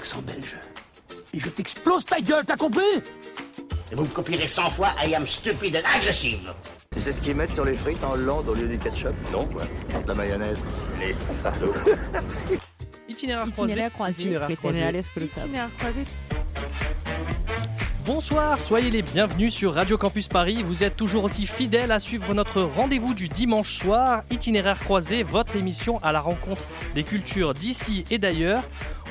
accent belge. Et je t'explose ta gueule, t'as compris? Et vous me copierez 100 fois I am stupid and aggressive. Tu sais ce qu'ils mettent sur les frites en Hollande au lieu du ketchup? Non, quoi. De la mayonnaise. Les salauds. Itinéraire croisé. Itinéraire croisé. Itinéraire croisé. Itinéraire croisé. Bonsoir, soyez les bienvenus sur Radio Campus Paris. Vous êtes toujours aussi fidèles à suivre notre rendez-vous du dimanche soir, Itinéraire croisé, votre émission à la rencontre des cultures d'ici et d'ailleurs.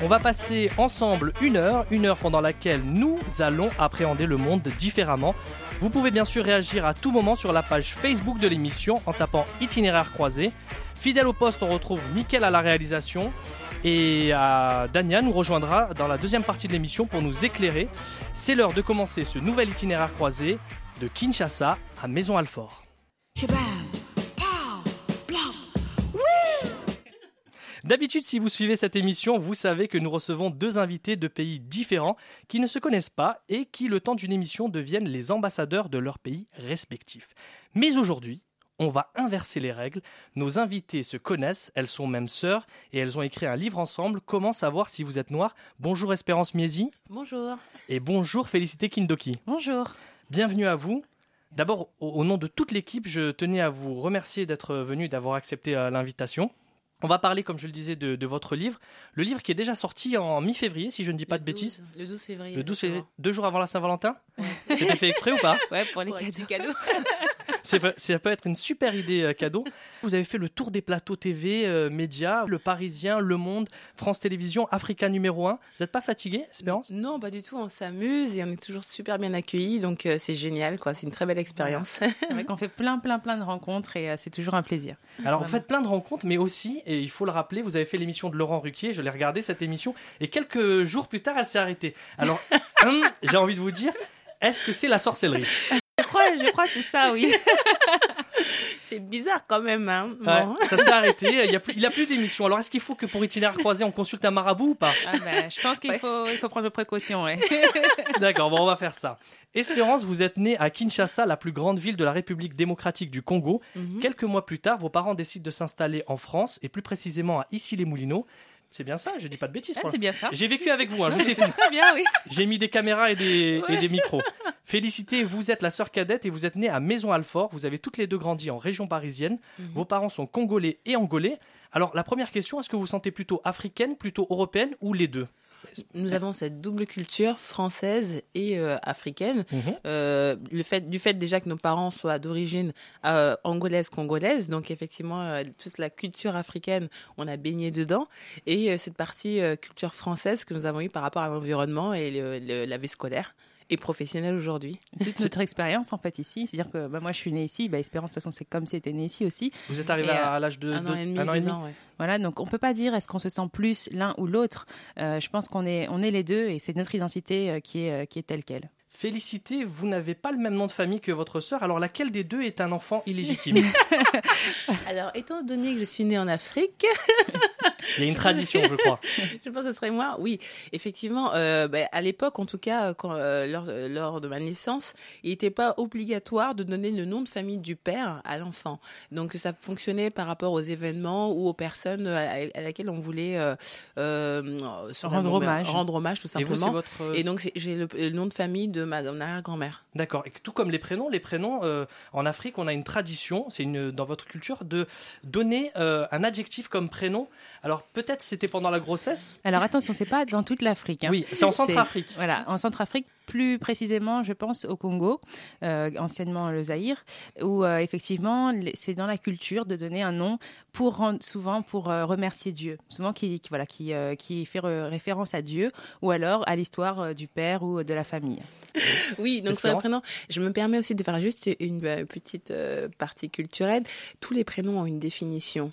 On va passer ensemble une heure, une heure pendant laquelle nous allons appréhender le monde différemment. Vous pouvez bien sûr réagir à tout moment sur la page Facebook de l'émission en tapant Itinéraire croisé. Fidèle au poste, on retrouve Mickaël à la réalisation. Et euh, Dania nous rejoindra dans la deuxième partie de l'émission pour nous éclairer. C'est l'heure de commencer ce nouvel itinéraire croisé de Kinshasa à Maison Alfort. D'habitude, si vous suivez cette émission, vous savez que nous recevons deux invités de pays différents qui ne se connaissent pas et qui, le temps d'une émission, deviennent les ambassadeurs de leur pays respectifs. Mais aujourd'hui, on va inverser les règles. Nos invités se connaissent, elles sont même sœurs et elles ont écrit un livre ensemble. Comment savoir si vous êtes noir? Bonjour Espérance Miesi. Bonjour. Et bonjour Félicité Kindoki. Bonjour. Bienvenue à vous. D'abord, au, au, nom de toute l'équipe, je tenais à vous remercier d'être venu, d'avoir accepté euh, l'invitation. On va parler, comme je le disais, de, de, votre livre. Le livre qui est déjà sorti en mi-février, si je ne dis pas le de bêtises. Le 12 février. Le 12 février, deux jours avant la Saint-Valentin? C'était fait exprès ou pas? Ouais, pour les pour cadeaux. cadeaux. ça peut être une super idée euh, cadeau. Vous avez fait le tour des plateaux TV, euh, médias, Le Parisien, Le Monde, France Télévisions, Africa numéro 1. Vous n'êtes pas fatigué, Espérance? Non, pas du tout. On s'amuse et on est toujours super bien accueillis. Donc euh, c'est génial, quoi. C'est une très belle expérience. Qu'on fait plein, plein, plein de rencontres et euh, c'est toujours un plaisir. Alors, vous faites plein de rencontres, mais aussi, et il faut le rappeler, vous avez fait l'émission de Laurent Ruquier. Je l'ai regardé cette émission et quelques jours plus tard, elle s'est arrêtée. Alors, hum, j'ai envie de vous dire, est-ce que c'est la sorcellerie? Crois, je crois que c'est ça, oui. c'est bizarre quand même. Hein Ouais, Bon. ça s'est arrêté. Il y a plus, il a plus d'émissions. Alors, est-ce qu'il faut que pour itinéraire croisé, on consulte un marabout ou pas? Ah ben, je pense qu'il faut, il faut prendre des précautions. Ouais. D'accord, bon, on va faire ça. Espérance, vous êtes née à Kinshasa, la plus grande ville de la République démocratique du Congo. Mhm. Quelques mois plus tard, vos parents décident de s'installer en France et plus précisément à Issy-les-Moulineaux. C'est bien ça, je dis pas de bêtises. Ah, c'est bien ça. J'ai vécu avec vous, hein, je sais tout. très bien, oui. J'ai mis des caméras et des, et des micros. Félicité, vous êtes la sœur cadette et vous êtes née à Maison-Alfort. Vous avez toutes les deux grandi en région parisienne. Mhm. Vos parents sont congolais et angolais. Alors, la première question, est-ce que vous vous sentez plutôt africaine, plutôt européenne ou les deux? Nous avons cette double culture française et euh, africaine. Mhm. Euh, le fait, du fait déjà que nos parents soient d'origine euh, angolaise, congolaise, donc effectivement toute la culture africaine, on a baigné dedans, et cette partie culture française que nous avons eue par rapport à l'environnement et le- le- la vie scolaire et professionnelle aujourd'hui. Toute notre expérience, en fait, ici. C'est-à-dire que bah, moi, je suis née ici. Bah, Espérance, de toute façon, c'est comme si était née ici aussi. Vous êtes arrivé Et, à, euh, à l'âge de un an et demi, un an et deux demi ans, ouais. Voilà, donc on peut pas dire est-ce qu'on se sent plus l'un ou l'autre. Euh, je pense qu'on est, on est les deux et c'est notre identité euh, qui est, qui est telle quelle. Félicité, vous n'avez pas le même nom de famille que votre sœur, alors laquelle des deux est un enfant illégitime? Alors, étant donné que je suis née en Afrique, Il y a une tradition, je crois. je pense que ce serait moi. Oui, effectivement, euh, ben, à l'époque, en tout cas, quand, euh, lors, euh, lors de ma naissance, il n'était pas obligatoire de donner le nom de famille du père à l'enfant. Donc, ça fonctionnait par rapport aux événements ou aux personnes à, à laquelle on voulait euh, euh, se Rendre hommage. Rendre hommage, tout Et vous, simplement. votre. euh, Et donc, j'ai le, le nom de famille de ma, arrière-grand-mère. D'accord. Et tout comme les prénoms, les prénoms euh, en Afrique, on a une tradition, c'est dans votre culture de donner euh, un adjectif comme prénom. Alors peut-être c'était pendant la grossesse. Alors attention, c'est pas dans toute l'Afrique. hein. Oui, c'est en Centrafrique. Voilà, en Centrafrique, plus précisément, je pense au Congo, euh, anciennement le Zaïre, où euh, effectivement, c'est dans la culture de donner un nom pour rendre, souvent pour euh, remercier Dieu, souvent qui, qui, voilà, qui, euh, qui fait re- référence à Dieu ou alors à l'histoire euh, du père ou de la famille. Oui, donc sur les prénoms, je me permets aussi de faire juste une petite euh, partie culturelle. Tous les prénoms ont une définition.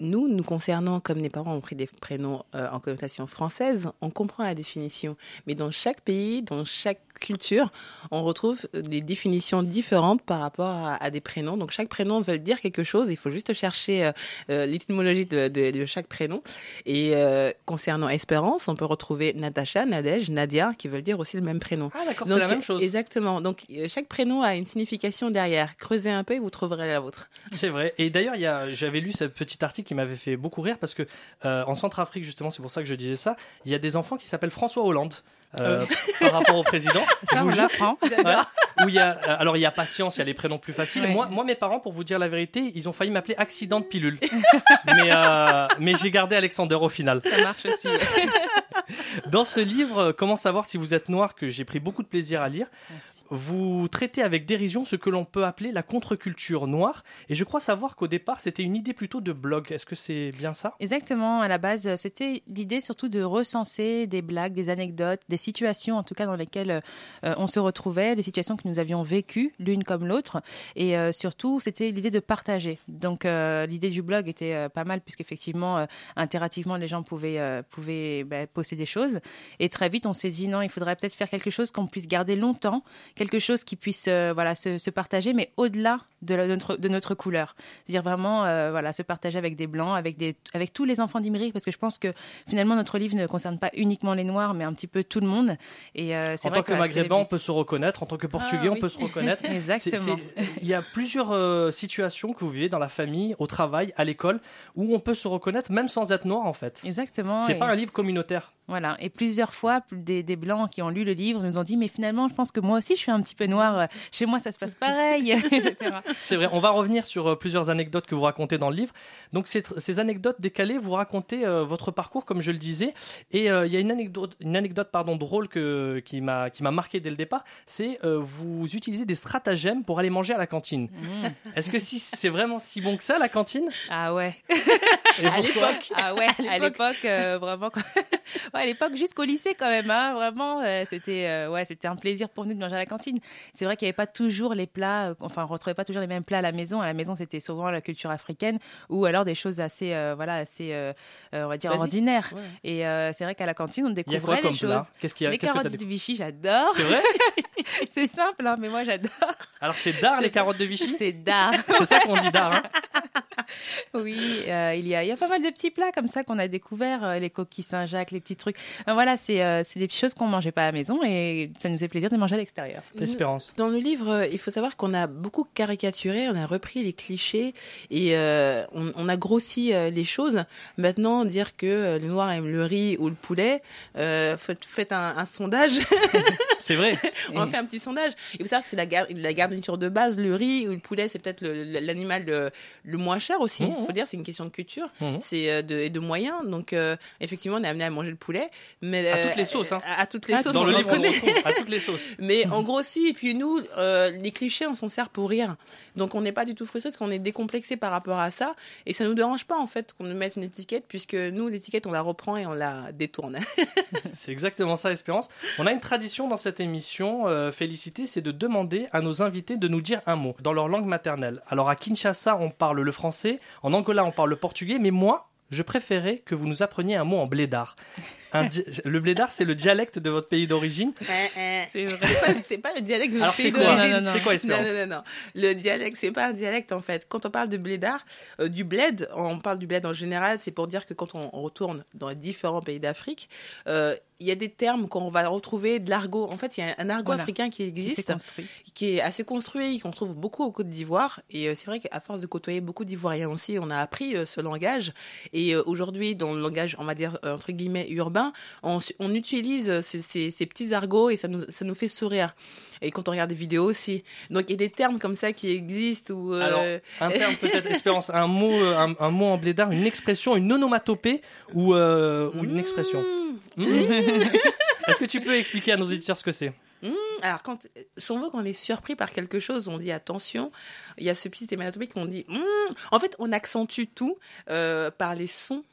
Nous, nous concernant, comme les parents ont pris des prénoms euh, en connotation française, on comprend la définition. Mais dans chaque pays, dans chaque culture, on retrouve des définitions différentes par rapport à, à des prénoms. Donc chaque prénom veut dire quelque chose. Il faut juste chercher euh, euh, l'étymologie de, de- de chaque prénom. Et euh, concernant Espérance, on peut retrouver Natacha, Nadège, Nadia, qui veulent dire aussi le même prénom. Ah d'accord, c'est la même chose. Exactement. Donc, chaque prénom a une signification derrière. Creusez un peu et vous trouverez la vôtre. C'est vrai. Et d'ailleurs, j'avais lu ce petit article qui m'avait fait beaucoup rire parce que euh, en Centrafrique, justement, c'est pour ça que je disais ça, il y a des enfants qui s'appellent François Hollande. euh, par rapport au président, Ça, on l'apprend. Ouais. Où il y a, euh, alors il y a patience, il y a les prénoms plus faciles. Ouais. Moi, moi, mes parents, pour vous dire la vérité, ils ont failli m'appeler accident de pilule. mais euh, mais j'ai gardé Alexander au final. Ça marche aussi. Dans ce livre, euh, Comment savoir si vous êtes noir, que j'ai pris beaucoup de plaisir à lire, vous traitez avec dérision ce que l'on peut appeler la contre-culture noire. Et je crois savoir qu'au départ, c'était une idée plutôt de blog. Est-ce que c'est bien ça? Exactement, à la base, c'était l'idée surtout de recenser des blagues, des anecdotes, des situations en tout cas dans lesquelles euh, on se retrouvait, des situations que nous avions vécues l'une comme l'autre. Et euh, surtout, c'était l'idée de partager. Donc euh, l'idée du blog était pas mal puisqu'effectivement, interactivement, les gens pouvaient, pouvaient bah, poster des choses. Et très vite, on s'est dit non, il faudrait peut-être faire quelque chose qu'on puisse garder longtemps, quelque chose qui puisse euh, voilà, se, se partager, mais au-delà de, la- de notre, de notre couleur. C'est-à-dire vraiment euh, voilà, se partager avec des blancs, avec, des, avec tous les enfants d'Imérique, parce que je pense que finalement notre livre ne concerne pas uniquement les noirs, mais un petit peu tout le monde. Et euh, c'est En vrai tant que c'était maghrébin, on peut se reconnaître. En tant que portugais, Ah, on peut se reconnaître. Exactement. Il y a plusieurs euh, situations que vous vivez dans la famille, au travail, à l'école, où on peut se reconnaître même sans être noir en fait. Exactement. C'est et- pas un livre communautaire. Voilà. Et plusieurs fois, des, des blancs qui ont lu le livre nous ont dit, mais finalement, je pense que moi aussi, je suis un petit peu noir. Chez moi, ça se passe pareil, etc. C'est vrai. On va revenir sur euh, plusieurs anecdotes que vous racontez dans le livre. Donc ces, ces anecdotes décalées, vous racontez euh, votre parcours, comme je le disais. Et euh, il y a une anecdote, une anecdote pardon drôle que qui m'a marqué dès le départ. C'est euh, vous utilisez des stratagèmes pour aller manger à la cantine. Est-ce que si c'est vraiment si bon que ça la cantine? Ah ouais. À l'époque. Ah ouais, à l'époque, vraiment. quand- ouais, à l'époque, jusqu'au lycée quand même, hein, vraiment, c'était ouais, c'était un plaisir pour nous de manger à la cantine. C'est vrai qu'il n'y avait pas toujours les plats, enfin, on retrouvait pas toujours les mêmes plats à la maison. À la maison, c'était souvent la culture africaine ou alors des choses assez, euh, voilà, assez, euh, euh, on va dire ordinaires. Ouais. Et euh, c'est vrai qu'à la cantine, on découvrait des choses. Qu'est-ce qu'il y a Les carottes de Vichy, j'adore. C'est vrai C'est simple, hein, mais moi j'adore. Alors c'est d'art les carottes de Vichy C'est d'art. C'est ça qu'on dit d'art. Hein Oui, euh, il, y a, il y a pas mal de petits plats comme ça qu'on a découvert, euh, les coquilles Saint-Jacques, les petits trucs. Enfin, voilà, c'est euh, c'est des choses qu'on mangeait pas à la maison et ça nous fait plaisir de manger à l'extérieur. Espérance. Dans le livre, il faut savoir qu'on a beaucoup caricaturé, on a repris les clichés et euh, on, on a grossi euh, les choses. Maintenant, dire que les Noirs aiment le riz ou le poulet, euh, faites, faites un, un sondage. C'est vrai. on a fait un petit sondage. Il faut savoir que c'est la, gar- la garniture de base, le riz ou le poulet, c'est peut-être le- l'animal le, le moins cher aussi. Il Mhm. faut dire, c'est une question de culture, Mhm. c'est euh, de, et de moyens. Donc, euh, effectivement, on est amené à manger le poulet, mais À euh, toutes les sauces, hein. À, à toutes les Ah, sauces. Dans on le livre, à toutes les sauces. Mais en gros, si. Et puis nous, euh, les clichés, on s'en sert pour rire. Donc on n'est pas du tout frustré parce qu'on est décomplexé par rapport à ça. Et ça nous dérange pas en fait qu'on nous mette une étiquette puisque nous, l'étiquette, on la reprend et on la détourne. C'est exactement ça, Espérance. On a une tradition dans cette émission, euh, Félicité, c'est de demander à nos invités de nous dire un mot dans leur langue maternelle. Alors à Kinshasa, on parle le français, en Angola, on parle le portugais, mais moi, je préférais que vous nous appreniez un mot en blédard. Un di- le blédard, c'est le dialecte de votre pays d'origine. C'est vrai. C'est pas, pas le dialecte de Alors c'est pays quoi Non, non, d'origine. non. C'est quoi, Non, Espérance non, non, non. Le dialecte, c'est pas un dialecte en fait. Quand on parle de blédard, euh, du bled, on parle du bled en général, c'est pour dire que quand on retourne dans les différents pays d'Afrique, euh, il y a des termes qu'on va retrouver de l'argot. En fait, il y a un argot Voilà. africain qui existe. qui est assez construit, qu'on trouve beaucoup au Côte d'Ivoire. Et euh, c'est vrai qu'à force de côtoyer beaucoup d'Ivoiriens aussi, on a appris euh, ce langage. Et aujourd'hui, dans le langage, on va dire, entre guillemets, urbain, on, on utilise euh, ces, ces- ces petits argots et ça nous, ça nous fait sourire. Et quand on regarde des vidéos aussi. Donc il y a des termes comme ça qui existent. Ou, euh, Alors, un terme peut-être, Espérance, un mot, euh, un, un mot en blédard, une expression, une onomatopée ou, euh, ou une expression. Mmh. Mmh. Est-ce que tu peux expliquer à nos auditeurs ce que c'est? Alors, quand, si on veut qu'on est surpris par quelque chose, on dit attention. Il y a ce petit hématopée qu'on dit. Mmh. En fait, on accentue tout euh, par les sons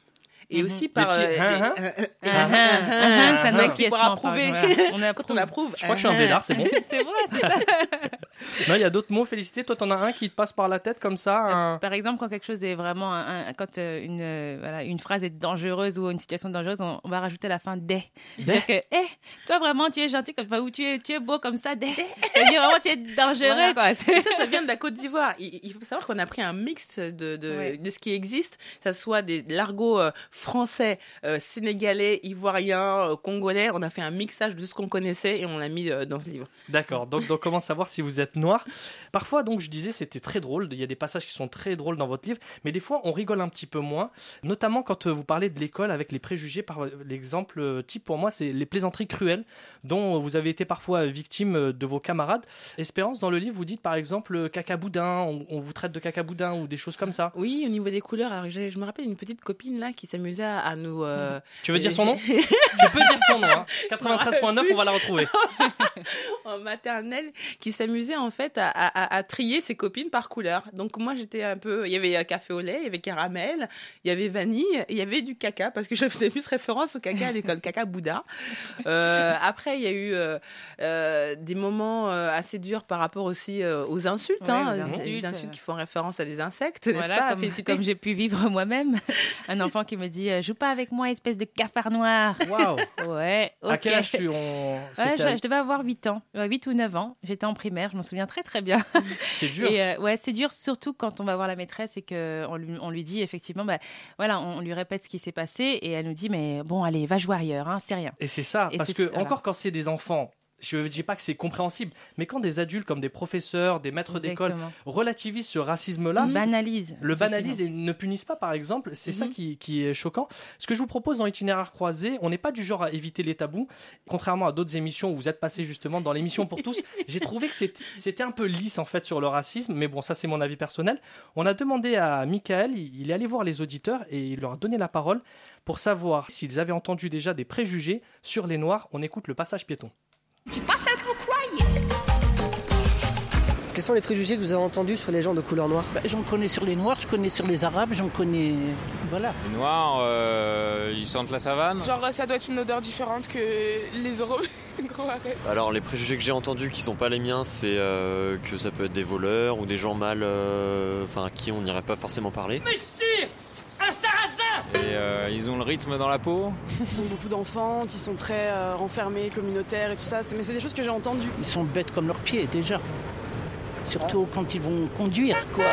et Mhm. aussi par. euh, hein, hein. euh, euh, Ah, ah, ah, ah, ça n'a C'est pour approuver. On Quand on approuve. Je crois que je suis un blédard, c'est bon. C'est vrai, c'est ça. Non, il y a d'autres mots, Félicité. Toi, t'en as un qui te passe par la tête comme ça un- Par exemple, quand quelque chose est vraiment, un- un- quand euh, une, euh, voilà, une phrase est dangereuse ou une situation dangereuse, on, on va rajouter la fin des. C'est-à-dire que, eh, toi vraiment, tu es gentil comme ça, ou tu es, tu es beau comme ça, des. C'est-à-dire vraiment, tu es dangereux, Voilà. quoi. Et C'est- ça, ça vient de la Côte d'Ivoire. Il, il faut savoir qu'on a pris un mix de, de, Ouais. de ce qui existe, que ce soit des l'argot euh, français, euh, sénégalais, ivoirien, euh, congolais. On a fait un mixage de ce qu'on connaissait et on l'a mis euh, dans ce livre. D'accord. Donc, donc, comment savoir si vous êtes noir noir. Parfois, donc, je disais, c'était très drôle. Il y a des passages qui sont très drôles dans votre livre, mais des fois, on rigole un petit peu moins, notamment quand euh, vous parlez de l'école avec les préjugés. Par l'exemple euh, type pour moi, c'est les plaisanteries cruelles dont vous avez été parfois victime euh, de vos camarades. Espérance, dans le livre, vous dites par exemple caca boudin, on, on vous traite de caca boudin ou des choses comme ça. Oui, au niveau des couleurs, alors, je me rappelle une petite copine là qui s'amusait à, à nous. euh, Tu veux dire son nom Tu peux dire son nom. Hein. 93.9, on va la retrouver. en maternelle qui s'amusait en fait à, à- à- à trier ses copines par couleur. Donc moi j'étais un peu, il y avait euh, café au lait, il y avait caramel, il y avait vanille, il y avait du caca parce que je faisais plus référence au caca à l'école, caca Bouddha. Euh, après il y a eu euh, euh, des moments assez durs par rapport aussi euh, aux insultes, Ouais, hein, les des insultes, insultes qui font référence à des insectes, n'est-ce Voilà, pas comme, Félicité? comme j'ai pu vivre moi-même. Un enfant qui me dit Joue pas avec moi, espèce de cafard noir. Waouh Ouais. À quel âge tu on... Ouais, je, je devais avoir 8 ans, euh, 8 ou 9 ans. J'étais en primaire, je m'en souviens très très bien. C'est dur. Et euh, ouais, c'est dur surtout quand on va voir la maîtresse et qu'on lui, on lui dit effectivement, bah, voilà, on, on lui répète ce qui s'est passé et elle nous dit, mais bon, allez, va jouer ailleurs, hein, c'est rien. Et c'est ça, Et parce que voilà. encore quand c'est des enfants, je ne dis pas que c'est compréhensible, mais quand des adultes comme des professeurs, des maîtres d'école relativisent ce racisme-là, banalise. le banalisent et ne punissent pas, par exemple, c'est ça Mhm. qui, qui est choquant. Ce que je vous propose dans l'itinéraire croisé, on n'est pas du genre à éviter les tabous, contrairement à d'autres émissions où vous êtes passé justement dans l'émission pour tous. J'ai trouvé que c'était un peu lisse en fait sur le racisme, mais bon, ça c'est mon avis personnel. On a demandé à Michael, il est allé voir les auditeurs et il leur a donné la parole pour savoir s'ils avaient entendu déjà des préjugés sur les Noirs. On écoute le passage piéton. Quels sont les préjugés que vous avez entendus sur les gens de couleur noire Bah, j'en connais sur les Noirs, je connais sur les Arabes, j'en connais. Voilà. Les Noirs, euh, ils sentent la savane? Genre ça doit être une odeur différente que les Européens. Gros arrête. Alors les préjugés que j'ai entendus qui sont pas les miens, c'est euh, que ça peut être des voleurs ou des gens mal, euh, enfin à qui on n'irait pas forcément parler. Et euh, ils ont le rythme dans la peau. Ils ont beaucoup d'enfants, qui sont très euh, renfermés, communautaires et tout ça. Mais c'est des choses que j'ai entendues. Ils sont bêtes comme leurs pieds déjà. Surtout quand ils vont conduire, quoi.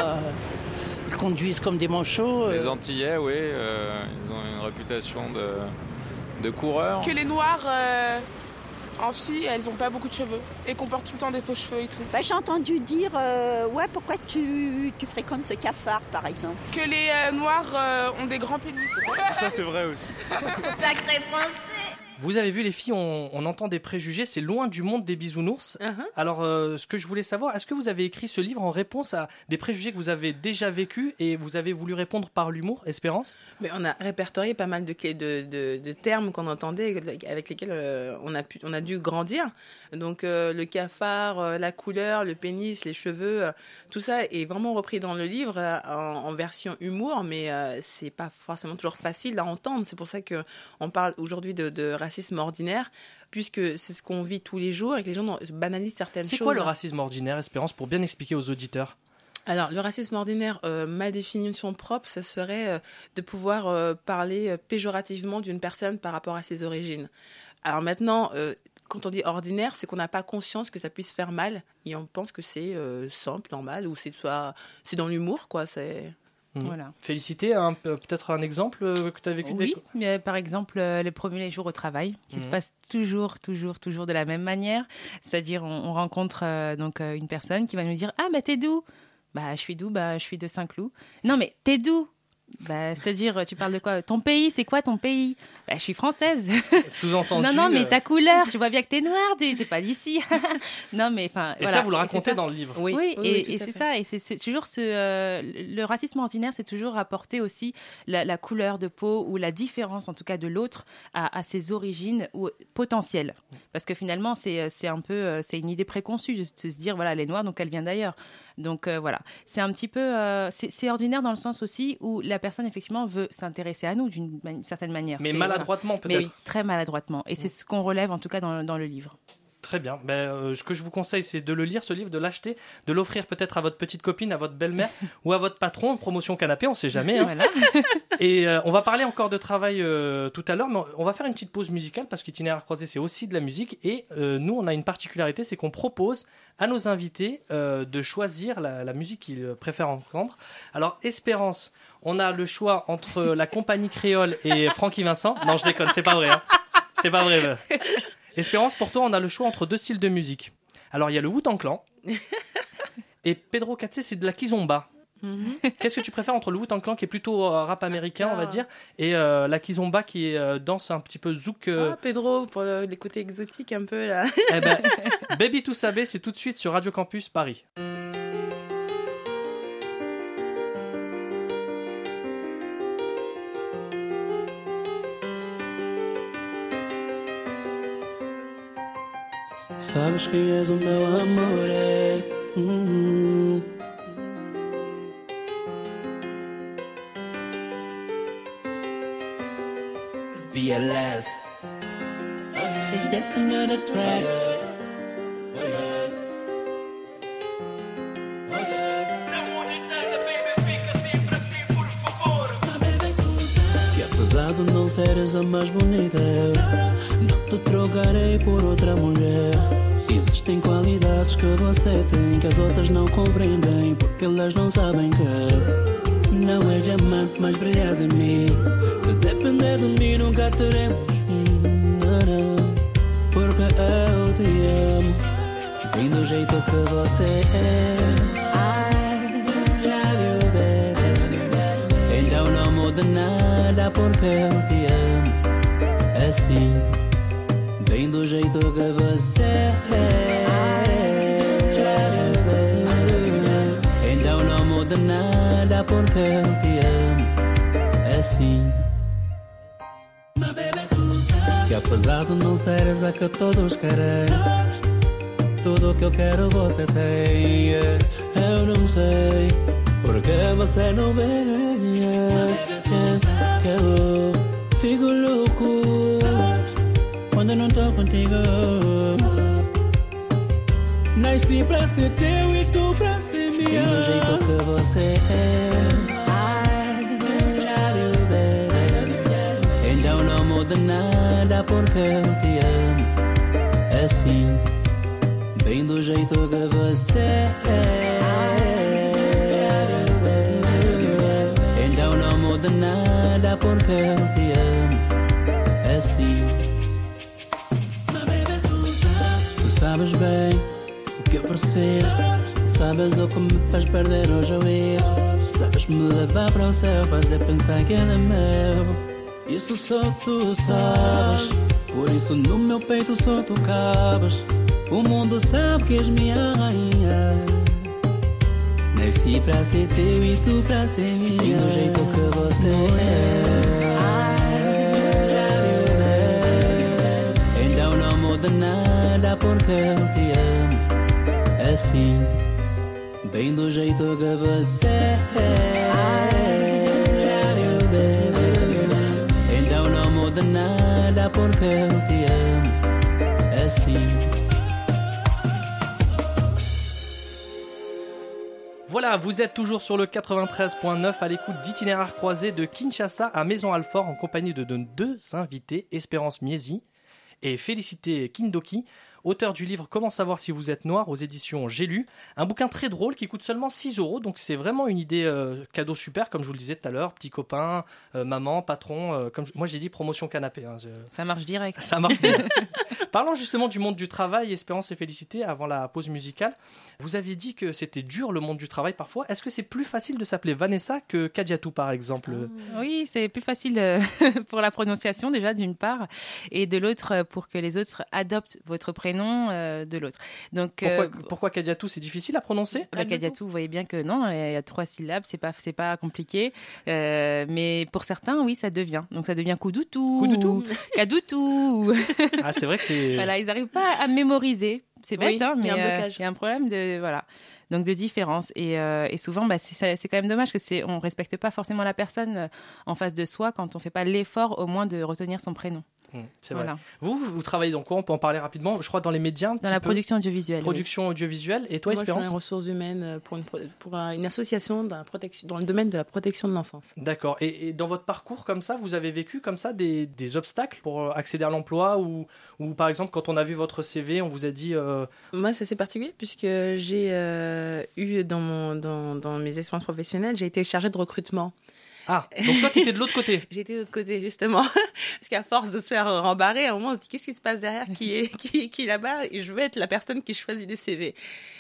Ils conduisent comme des manchots. euh, Les Antillais, oui, euh, ils ont une réputation de, de coureurs. Que les Noirs euh, en filles, elles ont pas beaucoup de cheveux et qu'on porte tout le temps des faux cheveux et tout. Bah, j'ai entendu dire, euh, ouais, pourquoi tu, tu fréquentes ce cafard, par exemple? Que les euh, Noirs euh, ont des grands pénis. Ça c'est vrai aussi. Vous avez vu les filles, on, on entend des préjugés, c'est loin du monde des bisounours. Uh-huh. Alors, euh, ce que je voulais savoir, est-ce que vous avez écrit ce livre en réponse à des préjugés que vous avez déjà vécus et vous avez voulu répondre par l'humour, Espérance? Mais on a répertorié pas mal de, clés- de, de, de termes qu'on entendait, avec lesquels euh, on, a pu, on a dû grandir. Donc euh, le cafard, la couleur, le pénis, les cheveux, tout ça est vraiment repris dans le livre en, en version humour, mais c'est pas forcément toujours facile à entendre. C'est pour ça que on parle aujourd'hui de, de racisme ordinaire, puisque c'est ce qu'on vit tous les jours et que les gens banalisent certaines C'est choses. quoi le racisme ordinaire, Espérance, pour bien expliquer aux auditeurs Alors, le racisme ordinaire, euh, ma définition propre, ce serait euh, de pouvoir euh, parler péjorativement d'une personne par rapport à ses origines. Alors maintenant, quand on dit ordinaire, c'est qu'on n'a pas conscience que ça puisse faire mal et on pense que c'est simple, normal, ou c'est c'est dans l'humour, quoi. C'est Voilà. Félicité, un- peut-être un exemple euh, que tu as vécu Oui, mais par exemple, euh, les premiers jours au travail, qui se Mhm. passent toujours, toujours, toujours de la même manière. C'est-à-dire, on, on rencontre euh, donc euh, une personne qui va nous dire Ah, bah t'es d'où Bah, je suis d'où Bah, je suis de Saint-Cloud. Non, mais t'es d'où bah, c'est-à-dire, tu parles de quoi? Ton pays, c'est quoi ton pays? Bah, Je suis française. Sous-entendu. non, non, mais euh, ta couleur, je vois bien que t'es noire, t'es pas d'ici. non, mais enfin. Et voilà. ça, vous le racontez dans le livre. oui, Oui, oui, et, oui, c'est ça, et c'est- toujours ce euh, le racisme ordinaire, c'est toujours apporter aussi la, la couleur de peau ou la différence, en tout cas de l'autre, à, à ses origines ou potentielles, parce que finalement c'est c'est un peu euh, c'est une idée préconçue de, se- de se dire voilà elle est noire donc elle vient d'ailleurs, donc euh, voilà. C'est un petit peu euh, c'est ordinaire dans le sens aussi où la personne effectivement veut s'intéresser à nous d'une certaine manière, Mais maladroitement, peut-être. mais très maladroitement, et c'est ce qu'on relève en tout cas dans, dans le livre. Très bien. Ben, euh, ce que je vous conseille, c'est de le lire, ce livre, de l'acheter, de l'offrir peut-être à votre petite copine, à votre belle-mère ou à votre patron, promotion canapé, on sait jamais. hein. Voilà. Et euh, on va parler encore de travail euh, tout à l'heure, mais on va faire une petite pause musicale parce qu'itinéraire croisé, c'est aussi de la musique. Et nous, on a une particularité, c'est qu'on propose à nos invités de choisir la, la musique qu'ils préfèrent entendre. Alors, Espérance, on a le choix entre la compagnie créole et Francky Vincent. Non, je déconne, c'est pas vrai. hein. C'est pas vrai. Espérance, pour toi, on a le choix entre deux styles de musique. Alors, il y a le Wu-Tang Clan Et Pedro Katse, c'est de la kizomba. Mhm. Qu'est-ce que tu préfères entre le Wu-Tang Clan qui est plutôt euh, rap américain, on va Ah. dire, et euh, la kizomba qui est euh, danse un petit peu zouk Ah, Pedro, pour le- les côtés exotiques un peu là. Eh ben, Baby to Saber, c'est tout de suite sur Radio Campus Paris. Sabes que és o meu amor, é. Hum. BLS. Hey, that's another track. Seres a mais bonita, não te trocarei por outra mulher. Existem qualidades que você tem que as outras não compreendem, porque elas não sabem que não és diamante, mas brilhas em mim. Se depender de mim, nunca teremos. hum, não, não, Porque eu te amo, bem do jeito que você é. Nada porque eu te amo. Assim, bem do jeito que você é. Então não muda nada porque eu te amo. Assim. Que apesar de não seres a que todos querem, tudo que eu quero você tem. Eu não sei porque você não vem. Que eu fico louco quando não tô contigo. Nasci pra ser teu e tu pra ser minha. Do jeito que você é. Então não muda nada porque eu te amo. É assim, bem do jeito que você é. Então não muda nada porque eu te amo. Assim. Tu sabes bem o que eu preciso. Sabes o que me faz perder o juízo. Sabes me levar para o céu, fazer pensar que ele é meu. Isso só tu sabes. Por isso no meu peito só tu cabes. O mundo sabe que és minha rainha. Nasci pra ser teu e tu pra ser minha. E do jeito que você é. Então não muda nada porque eu te amo. Assim, bem do jeito que você é. Então não muda nada porque eu te amo. Voilà, vous êtes toujours sur le 93.9 à l'écoute d'itinéraire croisé de Kinshasa à Maison Alfort en compagnie de nos deux invités, Espérance Miesi et Félicité Kindoki, auteur du livre Comment savoir si vous êtes noir aux éditions J'ai lu. Un bouquin très drôle qui coûte seulement 6 euros, donc c'est vraiment une idée euh, cadeau super, comme je vous le disais tout à l'heure, petit copain, euh, maman, patron, euh, comme je- moi j'ai dit promotion canapé. hein, je- Ça marche direct. ça marche bien. Parlons justement du monde du travail, Espérance et Félicité, avant la pause musicale. Vous aviez dit que c'était dur le monde du travail parfois. Est-ce que c'est plus facile de s'appeler Vanessa que Kadiatou par exemple? Oui, c'est plus facile pour la prononciation déjà d'une part, et de l'autre pour que les autres adoptent votre prénom euh, de l'autre. Donc Pourquoi, euh, pourquoi Kadiatou c'est difficile à prononcer bah, Kadiatou, vous voyez bien que non, il y a trois syllabes, c'est pas c'est pas compliqué, Euh, mais pour certains, oui, ça devient. Donc ça devient Koudoutou, Koudoutou. Kadoutou. Ah c'est vrai que c'est... voilà, ils n'arrivent pas à mémoriser. C'est bête, Oui, hein, il y mais a un blocage. il y a un problème de voilà. Donc de différence et, euh, et souvent bah, c'est quand même dommage que c'est on respecte pas forcément la personne en face de soi quand on fait pas l'effort au moins de retenir son prénom. C'est. Voilà. Vous, vous, vous travaillez dans quoi? On peut en parler rapidement. Je crois dans les médias. un Dans petit la peu. production audiovisuelle. oui. Production audiovisuelle. Et toi, Moi, je suis dans Espérance les ressources humaines euh, pour une, pro- pour un- une association dans, la protection, dans le domaine de la protection de l'enfance. D'accord. Et, et dans votre parcours comme ça, vous avez vécu comme ça des, des obstacles pour euh, accéder à l'emploi ou, ou par exemple quand on a vu votre CV, on vous a dit euh, Moi, c'est assez particulier puisque j'ai euh, eu dans, mon, dans, dans mes expériences professionnelles, j'ai été chargée de recrutement. Ah, donc toi, tu étais de l'autre côté J'étais de l'autre côté, justement. Parce qu'à force de se faire rembarrer, à un moment, on se dit qu'est-ce qui se passe derrière Qui est, qui, là-bas? Et je veux être la personne qui choisit des CV.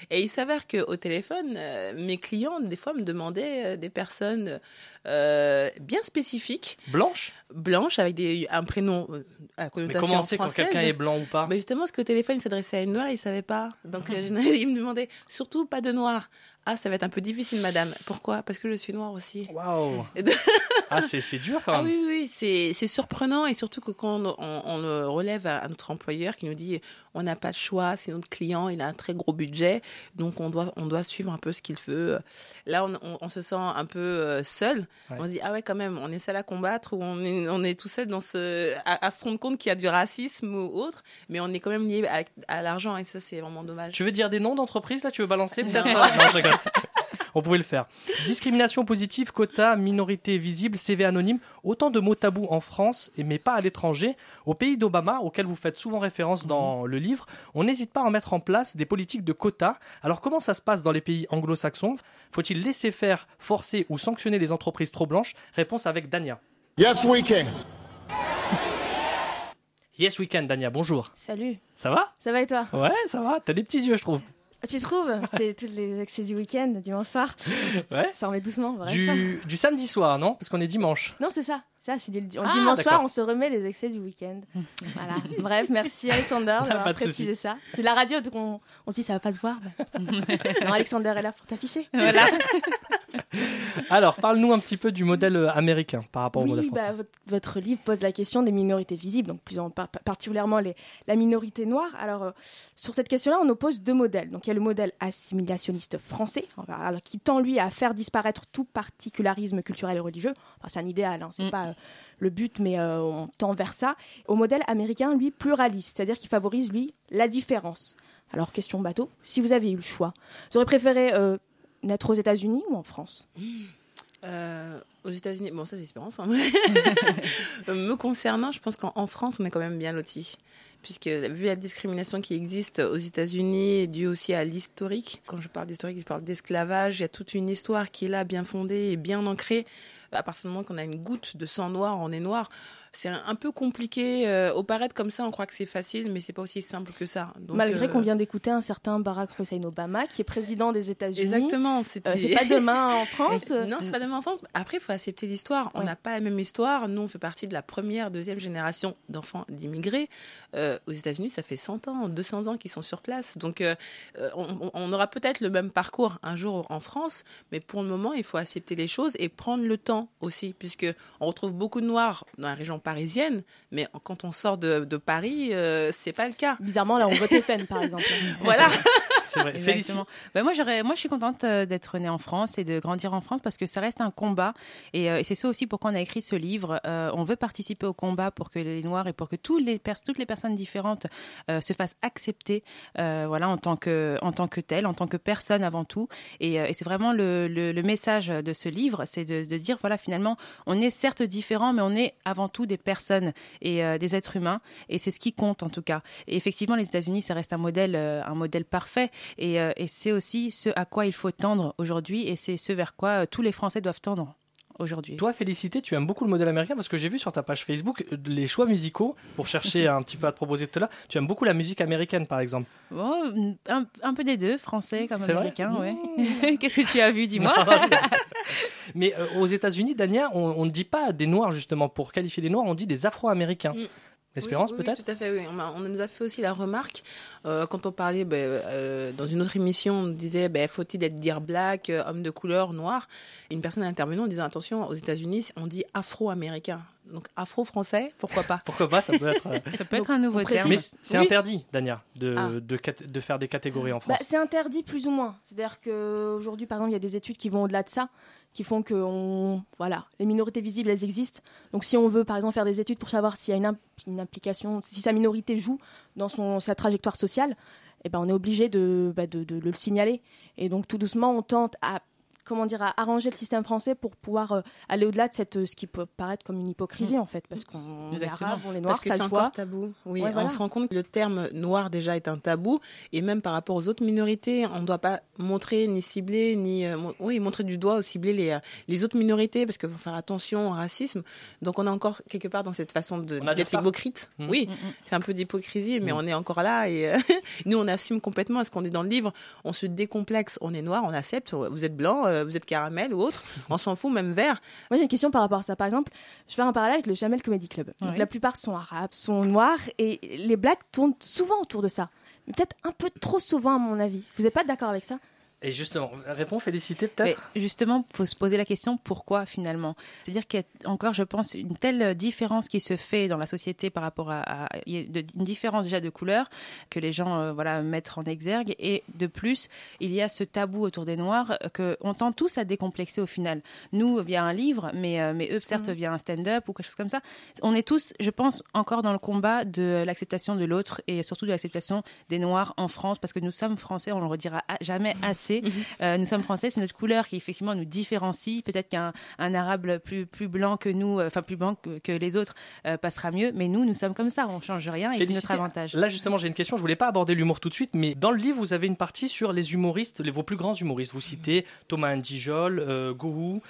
Et il s'avère qu'au téléphone, euh, mes clients, des fois, me demandaient euh, des personnes euh, bien spécifiques. Blanches? Blanches, avec des, un prénom à Mais connotation comment on sait quand quelqu'un est blanc ou pas? Mais justement, parce qu'au téléphone, il s'adressait à une noire, il savait pas. Donc, euh, il me demandait surtout pas de noir. Ah, ça va être un peu difficile, madame. Pourquoi? Parce que je suis noire aussi. Waouh Ah, c'est dur quand Ah même. oui, oui, oui, c'est surprenant et surtout que quand on, on- on le relève à, à notre employeur qui nous dit on n'a pas de choix, c'est notre client, il a un très gros budget, donc on doit, on doit suivre un peu ce qu'il veut. Là, on, on- on se sent un peu euh, seul. Ouais. On se dit ah ouais, quand même, on est seul à combattre ou on est, on est tout seul dans ce, à, à se rendre compte qu'il y a du racisme ou autre, mais on est quand même lié à, à l'argent et ça, c'est vraiment dommage. Tu veux dire des noms d'entreprises là? Tu veux balancer peut-être? On pouvait le faire. Discrimination positive, quota, minorité visible, CV anonyme, autant de mots tabous en France, et- mais pas à l'étranger. Au pays d'Obama, auquel vous faites souvent référence dans le livre, on n'hésite pas à en mettre en place des politiques de quotas. Alors comment ça se passe dans les pays anglo-saxons? Faut-il laisser faire, forcer ou sanctionner les entreprises trop blanches? Réponse avec Dania. Yes, we can. Yes Weekend, Dania, bonjour. Salut, Ça va? Ça va et toi? Ouais, ça va. T'as des petits yeux, je trouve. Tu trouves? C'est tous les excès du week-end, dimanche soir. Ouais. Ça remet doucement, bref. Du, du samedi soir, non? Parce qu'on est dimanche. Non, c'est ça. Ça, dit, Ah, dimanche soir, on se remet les excès du week-end. voilà. Bref, merci Alexander d'avoir précisé ça. C'est la radio, donc on, on se dit ça va pas se voir. mais- non, Alexander est là pour t'afficher. Voilà. Alors, parle-nous un petit peu du modèle euh, américain par rapport au modèle français. bah, votre, votre livre pose la question des minorités visibles, donc plus en, par- particulièrement les, la minorité noire. Alors, euh, sur cette question-là, on oppose deux modèles. Donc, il y a le modèle assimilationniste français, alors, qui tend, lui, à faire disparaître tout particularisme culturel et religieux. Enfin, c'est un idéal, hein, c'est pas euh, le but, mais euh, on tend vers ça. Au modèle américain, lui, pluraliste, c'est-à-dire qu'il favorise, lui, la différence. Alors, question bateau, si vous avez eu le choix, vous auriez préféré euh, naître aux États-Unis ou en France? Euh, aux États-Unis, bon, ça c'est Espérance. hein. Euh, Me concernant, je pense qu'en en France, on est quand même bien lotis. Puisque, vu la discrimination qui existe aux États-Unis, due aussi à l'historique, quand je parle d'historique, je parle d'esclavage, il y a toute une histoire qui est là, bien fondée et bien ancrée. À partir du moment qu'on a une goutte de sang noir, on est noir. C'est un, peu compliqué. Euh, au paraître comme ça, on croit que c'est facile, mais c'est pas aussi simple que ça. Donc, Malgré euh, qu'on vient d'écouter un certain Barack Hussein Obama, qui est président des États-Unis. Exactement. Euh, c'est pas demain en France. Non, c'est pas demain en France. Après, il faut accepter l'histoire. On n'a pas la même histoire. Nous, on fait partie de la première, deuxième génération d'enfants d'immigrés. Euh, aux États-Unis, ça fait 100 ans, 200 ans qu'ils sont sur place. Donc, euh, euh, on, on aura peut-être le même parcours un jour en France, mais pour le moment, il faut accepter les choses et prendre le temps aussi, puisque on retrouve beaucoup de Noirs dans la région parisienne, mais quand on sort de, de Paris, euh, c'est pas le cas. Bizarrement, là, on vote FN, par exemple. voilà. C'est vrai. Exactement. Bah, moi, j'aurais, moi, je suis contente euh, d'être née en France et de grandir en France parce que ça reste un combat. Et, euh, et c'est ça aussi pourquoi on a écrit ce livre. Euh, on veut participer au combat pour que les Noirs et pour que tous les pers- toutes les personnes différentes euh, se fassent accepter, euh, voilà, en tant que, en tant que telles, en tant que personne avant tout. Et, euh, et c'est vraiment le, le, le message de ce livre, c'est de, de dire, voilà, finalement, on est certes différents, mais on est avant tout des personnes et euh, des êtres humains. Et c'est ce qui compte en tout cas. Et effectivement, les États-Unis, ça reste un modèle, euh, un modèle parfait. Et, euh, et c'est aussi ce à quoi il faut tendre aujourd'hui, et c'est ce vers quoi euh, tous les Français doivent tendre aujourd'hui. Toi, Félicité, tu aimes beaucoup le modèle américain parce que j'ai vu sur ta page Facebook euh, les choix musicaux pour chercher un petit peu à te proposer tout à l'heure. Tu aimes beaucoup la musique américaine, par exemple. Bon, un, un peu des deux, français comme américain, ouais. Qu'est-ce que tu as vu, dis-moi Mais euh, aux États-Unis, Dania, on on ne dit pas des Noirs justement pour qualifier les Noirs, on dit des Afro-Américains. Espérance Oui, oui, peut-être oui, Tout à fait, oui. On, nous a fait aussi la remarque euh, quand on parlait ben, euh, dans une autre émission, on disait ben, faut-il être dire black, euh, homme de couleur, noir? Une personne a intervenu en disant attention, aux États-Unis, on dit afro-américain. Donc afro-français, pourquoi pas? Pourquoi pas, ça peut être. euh, Ça peut être un nouveau terme. Mais c'est Oui. interdit, Dania, de, Ah. de faire des catégories en Bah, France. c'est interdit plus ou moins. C'est-à-dire qu'aujourd'hui, par exemple, il y a des études qui vont au-delà de ça, qui font que on... voilà, les minorités visibles, elles existent. Donc si on veut, par exemple, faire des études pour savoir s'il y a une, imp- une implication, si sa minorité joue dans son, sa trajectoire sociale, eh ben, on est obligé de, bah, de le signaler. Et donc tout doucement, on tente à comment dire, à arranger le système français pour pouvoir euh, aller au-delà de cette, euh, ce qui peut paraître comme une hypocrisie, en fait, parce qu'on est Exactement. arabe, on est noir, Parce que ça c'est se encore voit. tabou. Oui, Ouais, voilà. on se rend compte que le terme noir déjà est un tabou, et même par rapport aux autres minorités, on ne doit pas montrer ni cibler ni euh, oui montrer du doigt ou cibler les les autres minorités parce qu'il faut faire attention au racisme. Donc on est encore quelque part dans cette façon d'être hypocrite. Mhm. Oui, Mhm. c'est un peu d'hypocrisie, mais on est encore là et euh, nous on assume complètement. Est-ce qu'on est dans le livre? On se décomplexe. On est noir, on accepte. Vous êtes blanc, euh, vous êtes caramel ou autre. On s'en fout, même vert. Moi, j'ai une question par rapport à ça. Par exemple, je vais faire un parallèle avec le Jamel Comedy Club. Donc. La plupart sont arabes, sont noirs, et les blagues tournent souvent autour de ça. Peut-être un peu trop souvent, à mon avis. Vous n'êtes pas d'accord avec ça? Et justement, réponds Félicité Mais peut-être justement, il faut se poser la question pourquoi finalement? C'est-à-dire qu'il y a encore, je pense, une telle différence qui se fait dans la société par rapport à, à- il y a de- une différence déjà de couleur que les gens euh, voilà mettent en exergue et de plus il y a ce tabou autour des noirs que on tend tous à décomplexer au final. Nous via un livre, mais euh, mais eux certes Mhm. via un stand-up ou quelque chose comme ça. On est tous, je pense, encore dans le combat de l'acceptation de l'autre et surtout de l'acceptation des noirs en France parce que nous sommes français, on le redira jamais assez. Euh, nous sommes français, c'est notre couleur qui effectivement nous différencie. Peut-être qu'un un arabe plus plus blanc que nous, euh, enfin plus blanc que, que les autres, euh, passera mieux. Mais nous, nous sommes comme ça, on change rien et c'est notre avantage. Là justement, j'ai une question. Je voulais pas aborder l'humour tout de suite, mais dans le livre, vous avez une partie sur les humoristes, les, vos plus grands humoristes. Vous citez Thomas Ndijol, euh, Gourou,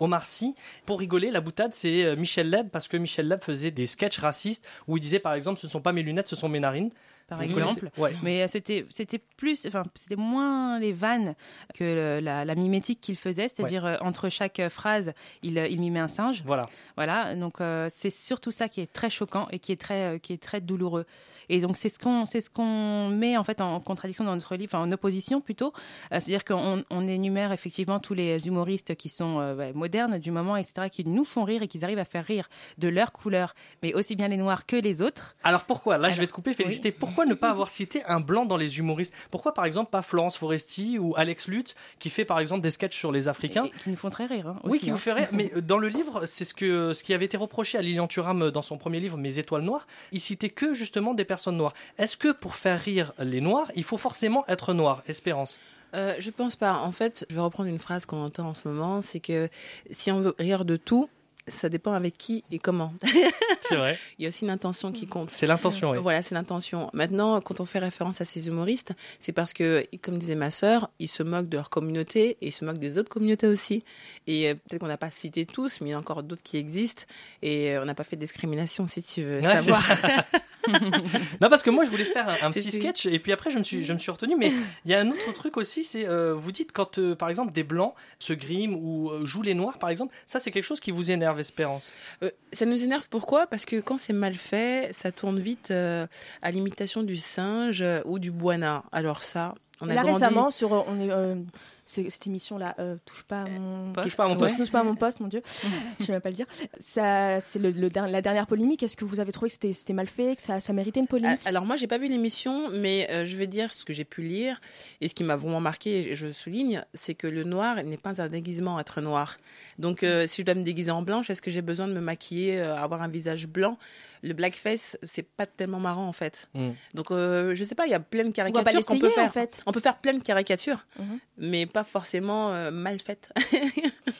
Omar Sy. Pour rigoler, la boutade, c'est Michel Leb, parce que Michel Leb faisait des sketchs racistes où il disait par exemple, ce ne sont pas mes lunettes, ce sont mes narines. Par exemple. Ouais. Mais euh, c'était c'était plus, enfin c'était moins les vannes que le- la, la mimétique qu'il faisait, c'est-à-dire euh, entre chaque euh, phrase, il, il mimait un singe. Voilà. Voilà. Donc euh, c'est surtout ça qui est très choquant et qui est très qui est très douloureux. Et donc c'est ce qu'on c'est ce qu'on met en fait en contradiction dans notre livre, enfin, en opposition plutôt. Euh, C'est-à-dire qu'on on énumère effectivement tous les humoristes qui sont euh, modernes du moment, etc., qui nous font rire et qui arrivent à faire rire de leur couleur, mais aussi bien les noirs que les autres. Alors pourquoi? Là, je vais te couper, Félicité. Pourquoi ne pas avoir cité un blanc dans les humoristes? Pourquoi, par exemple, pas Florence Foresti ou Alex Lutz, qui fait, par exemple, des sketchs sur les Africains? Et qui nous font très rire. hein, Oui, aussi, qui hein. vous fait rire. Mais dans le livre, c'est ce, que, ce qui avait été reproché à Lilian Thuram euh, dans son premier livre, Mes étoiles noires. Il citait que justement des personnes noires. Est-ce que pour faire rire les noirs, il faut forcément être noir Espérance? Euh, je pense pas. En fait, je vais reprendre une phrase qu'on entend en ce moment, c'est que si on veut rire de tout, ça dépend avec qui et comment. C'est vrai. Il y a aussi une intention qui compte. C'est l'intention, oui. Voilà, c'est l'intention. Maintenant, quand on fait référence à ces humoristes, c'est parce que, comme disait ma sœur, ils se moquent de leur communauté et ils se moquent des autres communautés aussi. Et euh, peut-être qu'on n'a pas cité tous, mais il y en a encore d'autres qui existent. Et euh, on n'a pas fait de discrimination, si tu veux Ouais, savoir. non, parce que moi, je voulais faire un, petit sketch et puis après, je me suis, je me suis retenu. Mais il y a un autre truc aussi, c'est euh, vous dites quand, euh, par exemple, des blancs se griment ou euh, jouent les noirs, par exemple, ça, c'est quelque chose qui vous énerve, Espérance? Euh, ça nous énerve pourquoi? Parce que quand c'est mal fait, ça tourne vite euh, à l'imitation du singe euh, ou du boina. Alors ça, on a là grandi... récemment sur euh, on est euh, cette émission là touche pas à mon Touche pas à mon poste. touche pas à mon poste mon dieu. Je vais même pas le dire. Ça c'est le, la dernière polémique. Est-ce que vous avez trouvé que c'était mal fait que ça, ça méritait une polémique? Alors moi, j'ai pas vu l'émission, mais euh, je vais dire ce que j'ai pu lire et ce qui m'a vraiment marqué, et je souligne, c'est que le noir n'est pas un déguisement être noir. Donc euh, si je dois me déguiser en blanche, est-ce que j'ai besoin de me maquiller, euh, avoir un visage blanc? Le blackface, c'est pas tellement marrant en fait. Mm. Donc euh, je sais pas, il y a plein de caricatures qu'on peut faire. en fait. On peut faire plein de caricatures, Mhm. mais pas forcément euh, mal faites.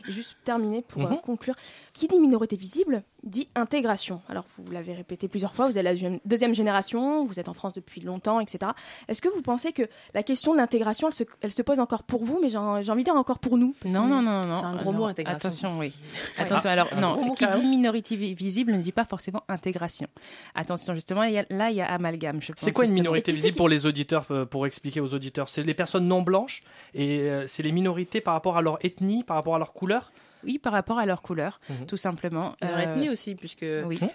Juste terminer pour euh, Mhm. conclure. Qui dit minorité visible dit intégration. Alors vous l'avez répété plusieurs fois, vous êtes la deuxième- génération, vous êtes en France depuis longtemps, etc. Est-ce que vous pensez que la question de l'intégration, elle se, elle se pose encore pour vous, mais j'ai envie de dire encore pour nous? Non, que- non, non, non. C'est un gros non. mot, intégration. Attention, oui. Ouais. Attention, Ah, alors, non, qui dit minorité vi- visible ne dit pas forcément intégration. Attention, justement, il y a- là, il y a amalgame, je pense. C'est quoi une minorité visible pour les auditeurs, euh, pour expliquer aux auditeurs? C'est les personnes non blanches et euh, c'est les minorités par rapport à leur ethnie, par rapport à leur couleur? Oui, par rapport à leur couleur, Mhm. tout simplement. Leur Euh, ethnie aussi, puisque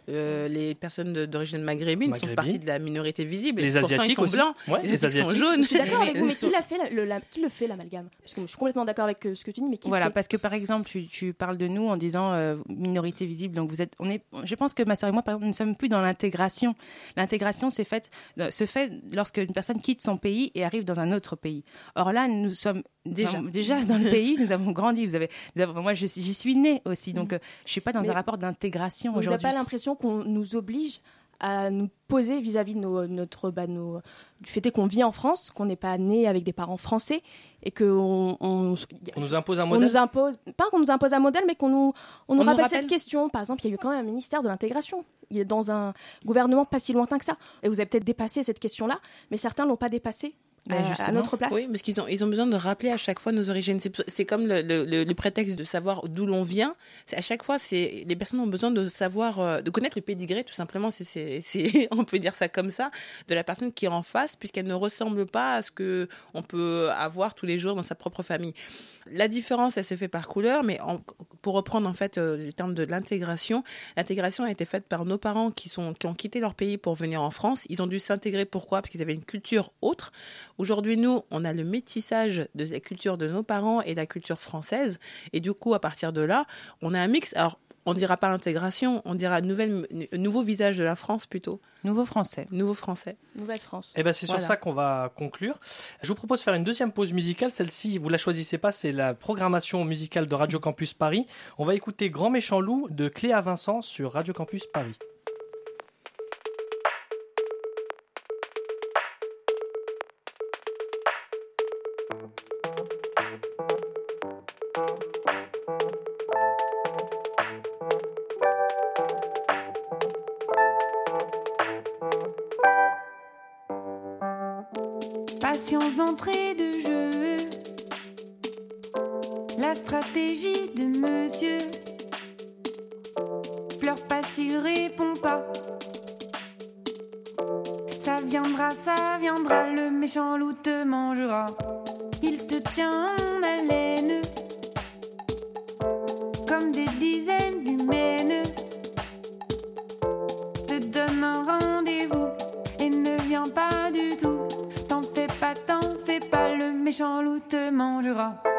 euh, les personnes d'origine maghrébine, Maghrébine. partie de la minorité visible. Les pourtant, Asiatiques ils sont aussi. blancs, Ouais, les, les Asiatiques sont jaunes. Je suis d'accord avec vous, mais qui, sont- l'a fait, la- le, la- qui le fait l'amalgame? Parce que je suis complètement d'accord avec euh, ce que tu dis, mais qui Voilà, le fait? parce que par exemple, tu, tu parles de nous en disant euh, minorité visible. Donc vous êtes, on est. Je pense que ma sœur et moi, par exemple, nous ne sommes plus dans l'intégration. L'intégration, euh, se fait lorsque une personne quitte son pays et arrive dans un autre pays. Or là, nous sommes Déjà. Déjà dans le pays, nous avons grandi. Vous avez, moi, j'y suis née aussi, donc je je suis pas dans un rapport d'intégration aujourd'hui. Vous n'avez pas l'impression qu'on nous oblige à nous poser vis-à-vis de notre, bah, du fait qu'on vit en France, qu'on n'est pas né avec des parents français et qu'on on, on, nous impose un modèle. On nous impose, pas qu'on nous impose un modèle, mais qu'on nous, on nous, rappelle, nous rappelle cette question. Par exemple, il y a eu quand même un ministère de l'intégration. Il est dans un gouvernement pas si lointain que ça. Et vous avez peut-être dépassé cette question-là, mais certains l'ont pas dépassé bah, euh, à notre place. Oui, parce qu'ils ont, ils ont besoin de rappeler à chaque fois nos origines. C'est comme le, le, le, prétexte de savoir d'où l'on vient. À chaque fois, les personnes ont besoin de savoir, euh, de connaître le pédigré, tout simplement. C'est, on peut dire ça comme ça, de la personne qui est en face, puisqu'elle ne ressemble pas à ce que on peut avoir tous les jours dans sa propre famille la différence, elle s'est faite par couleur, mais pour reprendre en fait euh, le terme de l'intégration, l'intégration a été faite par nos parents qui, sont, qui ont quitté leur pays pour venir en France. Ils ont dû s'intégrer, pourquoi? Parce qu'ils avaient une culture autre. Aujourd'hui, nous, on a le métissage de la culture de nos parents et de la culture française. Et du coup, à partir de là, on a un mix on dira pas l'intégration, on dira nouveau visage de la France plutôt. Nouveau français. Nouveau français. Nouvelle France. Et c'est sur ça qu'on va conclure. Je vous propose de faire une deuxième pause musicale. Celle-ci, vous la choisissez pas, c'est la programmation musicale de Radio Campus Paris. On va écouter Grand Méchant Loup de Cléa Vincent sur Radio Campus Paris. Patience d'entrée de jeu. La stratégie de monsieur. Pleure pas s'il répond pas. Ça viendra, ça viendra, le méchant loup te mangera. Il te tient en haleine. Comme des dix. méchant loup te mangera.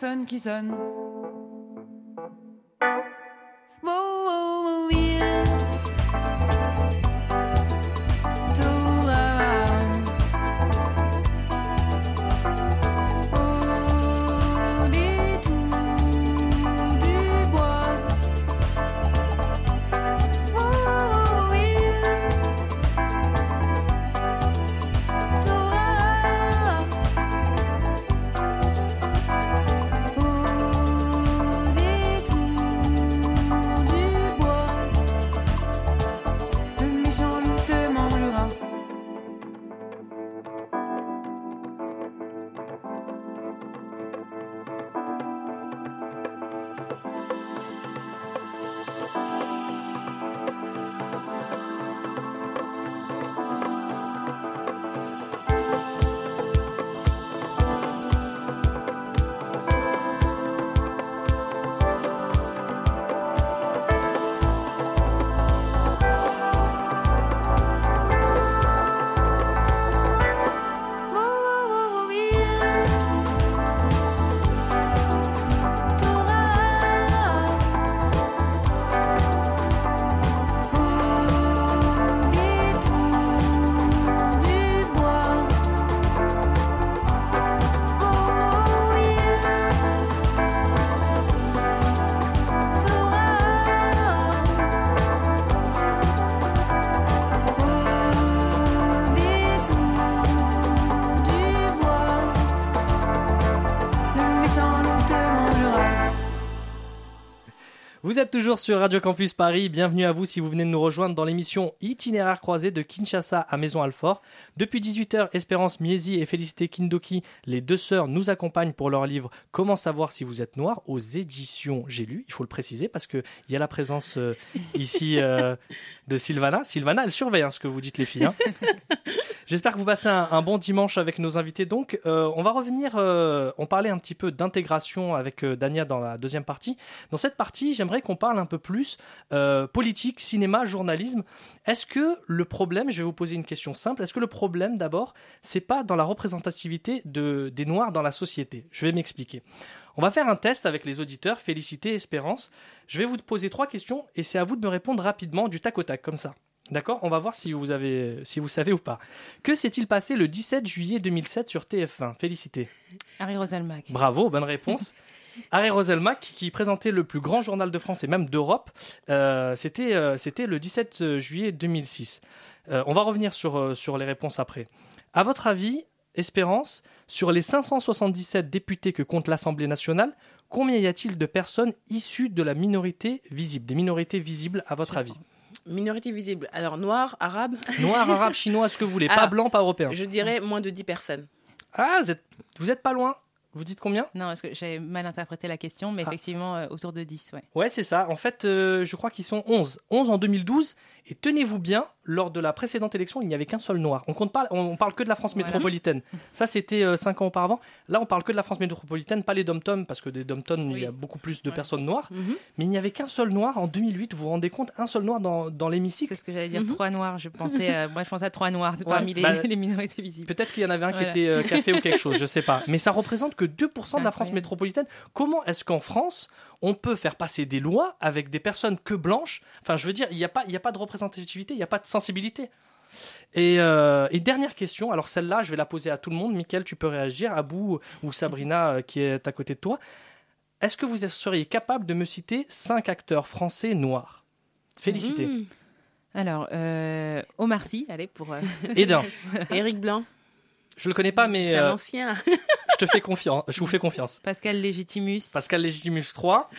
personne qui sonne. Êtes toujours sur Radio Campus Paris. Bienvenue à vous si vous venez de nous rejoindre dans l'émission Itinéraire croisé de Kinshasa à Maison Alfort. Depuis 18h, Espérance Miesi et Félicité Kindoki, les deux sœurs, nous accompagnent pour leur livre Comment savoir si vous êtes noir aux éditions J'ai lu. Il faut le préciser parce qu'il y a la présence euh, ici euh, de Sylvana. Sylvana, elle surveille hein, ce que vous dites les filles. hein. J'espère que vous passez un, bon dimanche avec nos invités. Donc, euh, on va revenir. euh, on parlait un petit peu d'intégration avec euh, Dania dans la deuxième partie. Dans cette partie, j'aimerais qu'on parle un peu plus politique, cinéma, journalisme. Est-ce que le problème, je vais vous poser une question simple. Est-ce que le problème, d'abord, c'est pas dans la représentativité de, des Noirs dans la société? Je vais m'expliquer. On va faire un test avec les auditeurs, Félicité, Espérance. Je vais vous poser trois questions et c'est à vous de me répondre rapidement du tac au tac, comme ça. D'accord? On va voir si vous, avez, si vous savez ou pas. Que s'est-il passé le 17 juillet 2007 sur TF1 Félicité. Harry Roselmack. Bravo, bonne réponse. Harry Roselmack, qui présentait le plus grand journal de France et même d'Europe, euh, c'était euh, c'était le 17 juillet 2006. Euh, on va revenir sur, euh, sur les réponses après. À votre avis, Espérance, sur les 577 députés que compte l'Assemblée nationale, combien y a-t-il de personnes issues de la minorité visible, des minorités visibles à votre avis? Minorité visible. Alors, noir, arabe Noir, arabe, chinois, ce que vous voulez, pas Ah, blanc, pas européen. Je dirais moins de 10 personnes. Ah, vous êtes, vous êtes pas loin. Vous dites combien? Non, parce que j'ai mal interprété la question, mais effectivement, euh, autour de 10, ouais. Ouais, c'est ça. En fait, euh, je crois qu'ils sont 11. 11 en 2012. Et tenez-vous bien, lors de la précédente élection, il n'y avait qu'un seul noir. On compte pas, on, on parle que de la France Voilà. métropolitaine. Ça, c'était 5 ans auparavant. Là, on parle que de la France métropolitaine, pas les dom-tom, parce que des dom-tom, il y a beaucoup plus de personnes noires. Mhm. Mais il n'y avait qu'un seul noir en 2008. Vous vous rendez compte Un seul noir dans, dans l'hémicycle. C'est ce que j'allais dire, trois noirs. Je pensais, euh, moi, je pensais à trois noirs parmi les, bah, les minorités visibles. Peut-être qu'il y en avait un Voilà. qui était euh, café ou quelque chose, je sais pas. Mais ça représente que 2% de la France métropolitaine. Comment est-ce qu'en France, on peut faire passer des lois avec des personnes que blanches? Enfin, je veux dire, il n'y a, pas- il y a pas de représentativité, il n'y a pas de sensibilité. Et, euh, et dernière question, alors celle-là, je vais la poser à tout le monde. Mickaël, tu peux réagir. Abou ou Sabrina, euh, qui est à côté de toi. Est-ce que vous seriez capable de me citer cinq acteurs français noirs? Félicité. Mmh. Alors, euh, Omar Sy, allez, pour... euh, Et d'un. Éric Blanc. Je le connais pas, mais C'est un euh, ancien. je te fais confiance. Je vous fais confiance. Pascal Légitimus. Pascal Légitimus 3.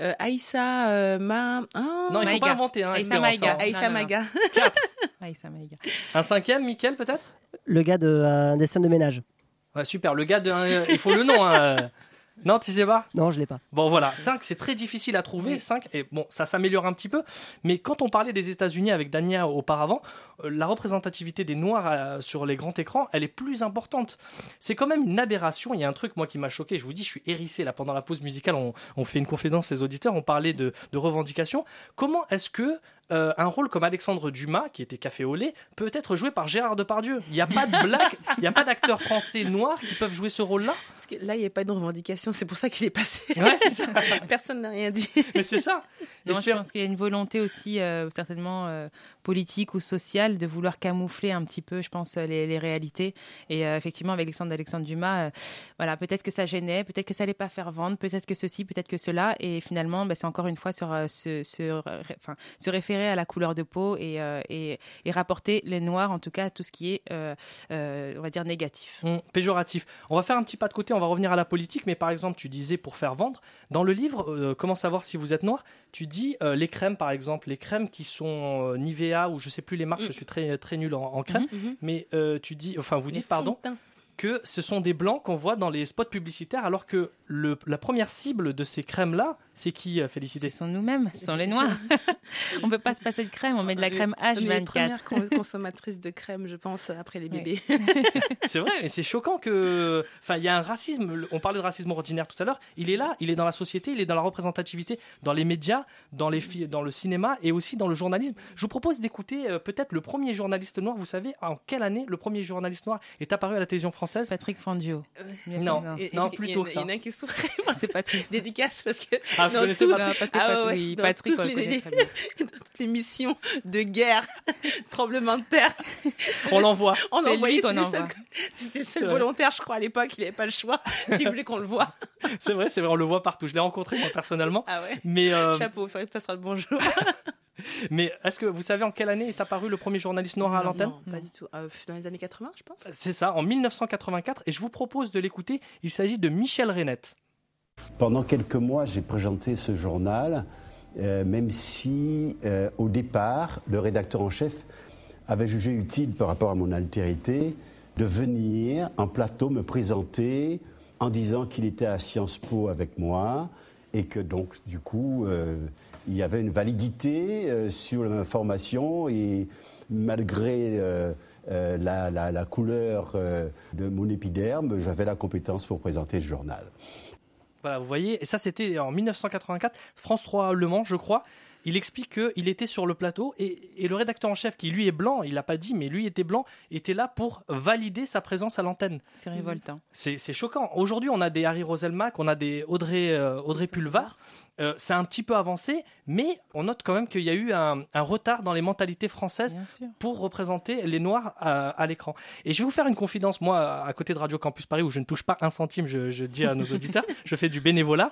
Euh, Aïssa euh, Ma... ah, Non, il faut Maïga. pas inventer, hein, Aïssa Espérance, Maïga. hein. Aïssa. Maga. Aïssa Maïga. Un cinquième, Mickaël, peut-être? Le gars de euh, des scènes de ménage. Ouais, super. Le gars de. euh, il faut le nom. hein, euh. Non, tu sais pas Non, je l'ai pas. Bon, voilà. 5, c'est très difficile à trouver. 5, et bon, ça s'améliore un petit peu. Mais quand on parlait des États-Unis avec Dania auparavant, euh, la représentativité des Noirs euh, sur les grands écrans, elle est plus importante. C'est quand même une aberration. Il y a un truc, moi, qui m'a choqué. Je vous dis, je suis hérissé. Là, pendant la pause musicale, on, on fait une confidence, les auditeurs, on parlait de, de revendications. Comment est-ce que euh, un rôle comme Alexandre Dumas, qui était café au lait, peut être joué par Gérard Depardieu Il n'y a pas de blague, il n'y a pas d'acteurs français noirs qui peuvent jouer ce rôle-là Parce que là, il n'y a pas de revendication. C'est pour ça qu'il est passé. Ouais, c'est ça. Personne n'a rien dit. Mais c'est ça. Non, je pense qu'il y a une volonté aussi, euh, certainement euh, politique ou sociale, de vouloir camoufler un petit peu, je pense, les, les réalités. Et euh, effectivement, avec Alexandre Alexandre Dumas, euh, voilà, peut-être que ça gênait, peut-être que ça allait pas faire vendre, peut-être que ceci, peut-être que cela. Et finalement, bah, c'est encore une fois sur euh, se, se, enfin, se référer à la couleur de peau et, euh, et, et rapporter les noirs, en tout cas, tout ce qui est, euh, euh, on va dire, négatif. Hum, péjoratif. On va faire un petit pas de côté, on va revenir à la politique, mais par exemple, tu disais pour faire vendre, dans le livre euh, Comment savoir si vous êtes noir, tu dis euh, les crèmes par exemple, les crèmes qui sont euh, Nivea ou je sais plus les marques, je suis très, très nul en, en crème, Mhm, mhm. mais euh, tu dis, enfin vous Les dites, pardon, que ce sont des blancs qu'on voit dans les spots publicitaires, alors que le, la première cible de ces crèmes-là, c'est qui, euh, Félicité Ce sont nous-mêmes, ce sont les noirs. on peut pas se passer de crème, on met de la crème Les H24. premières con- consommatrices de crème, je pense, après les bébés. C'est vrai, et c'est choquant que. Enfin, il y a un racisme. On parlait de racisme ordinaire tout à l'heure. Il est là, il est dans la société, il est dans la représentativité, dans les médias, dans, les dans le cinéma et aussi dans le journalisme. Je vous propose d'écouter euh, peut-être le premier journaliste noir. Vous savez en quelle année le premier journaliste noir est apparu à la télévision française? Patrick Fangio. Bien Non, non, et- plus tôt il que y en a- ça. Il y en a qui souffrent. C'est Patrick. Dédicace parce que Ah, connaissez tout- pas- parce que Ah ouais, oui, Patrick, on toutes le connaît les- très bien. dans toutes les missions de guerre, tremblement de terre, On l'envoie. on qu'on c'était seul- volontaire, je crois, à l'époque. Il n'avait pas le choix. S'il voulait qu'on le voit. C'est vrai, c'est vrai, on le voit partout. Je l'ai rencontré moi personnellement. Ah ouais. Mais, euh, Chapeau, il passera le bonjour. mais est-ce que vous savez en quelle année est apparu le premier journaliste noir à l'antenne? Non, pas du tout. Euh, dans les années 80, je pense. C'est ça, en 1984. Et je vous propose de l'écouter. Il s'agit de Michel Renette. Pendant quelques mois, j'ai présenté ce journal euh, même si euh, au départ, le rédacteur en chef avait jugé utile par rapport à mon altérité de venir en plateau me présenter en disant qu'il était à Sciences Po avec moi et que donc du coup euh, il y avait une validité sur ma formation et malgré la, couleur de mon épiderme, j'avais la compétence pour présenter le journal. Voilà, vous voyez, et ça c'était en 1984, France 3 Le Mans, je crois. Il explique qu'il était sur le plateau et, et le rédacteur en chef, qui lui est blanc, il l'a pas dit, mais lui était blanc, était là pour valider sa présence à l'antenne. C'est révoltant. C'est c'est choquant. Aujourd'hui, on a des Harry Roselmack, on a des Audrey, euh, Audrey Pulvar. Euh, c'est un petit peu avancé, mais on note quand même qu'il y a eu un, un retard dans les mentalités françaises pour représenter les Noirs à, à l'écran. Et je vais vous faire une confidence, moi, à côté de Radio Campus Paris, où je ne touche pas un centime, je, je dis à nos auditeurs, je fais du bénévolat.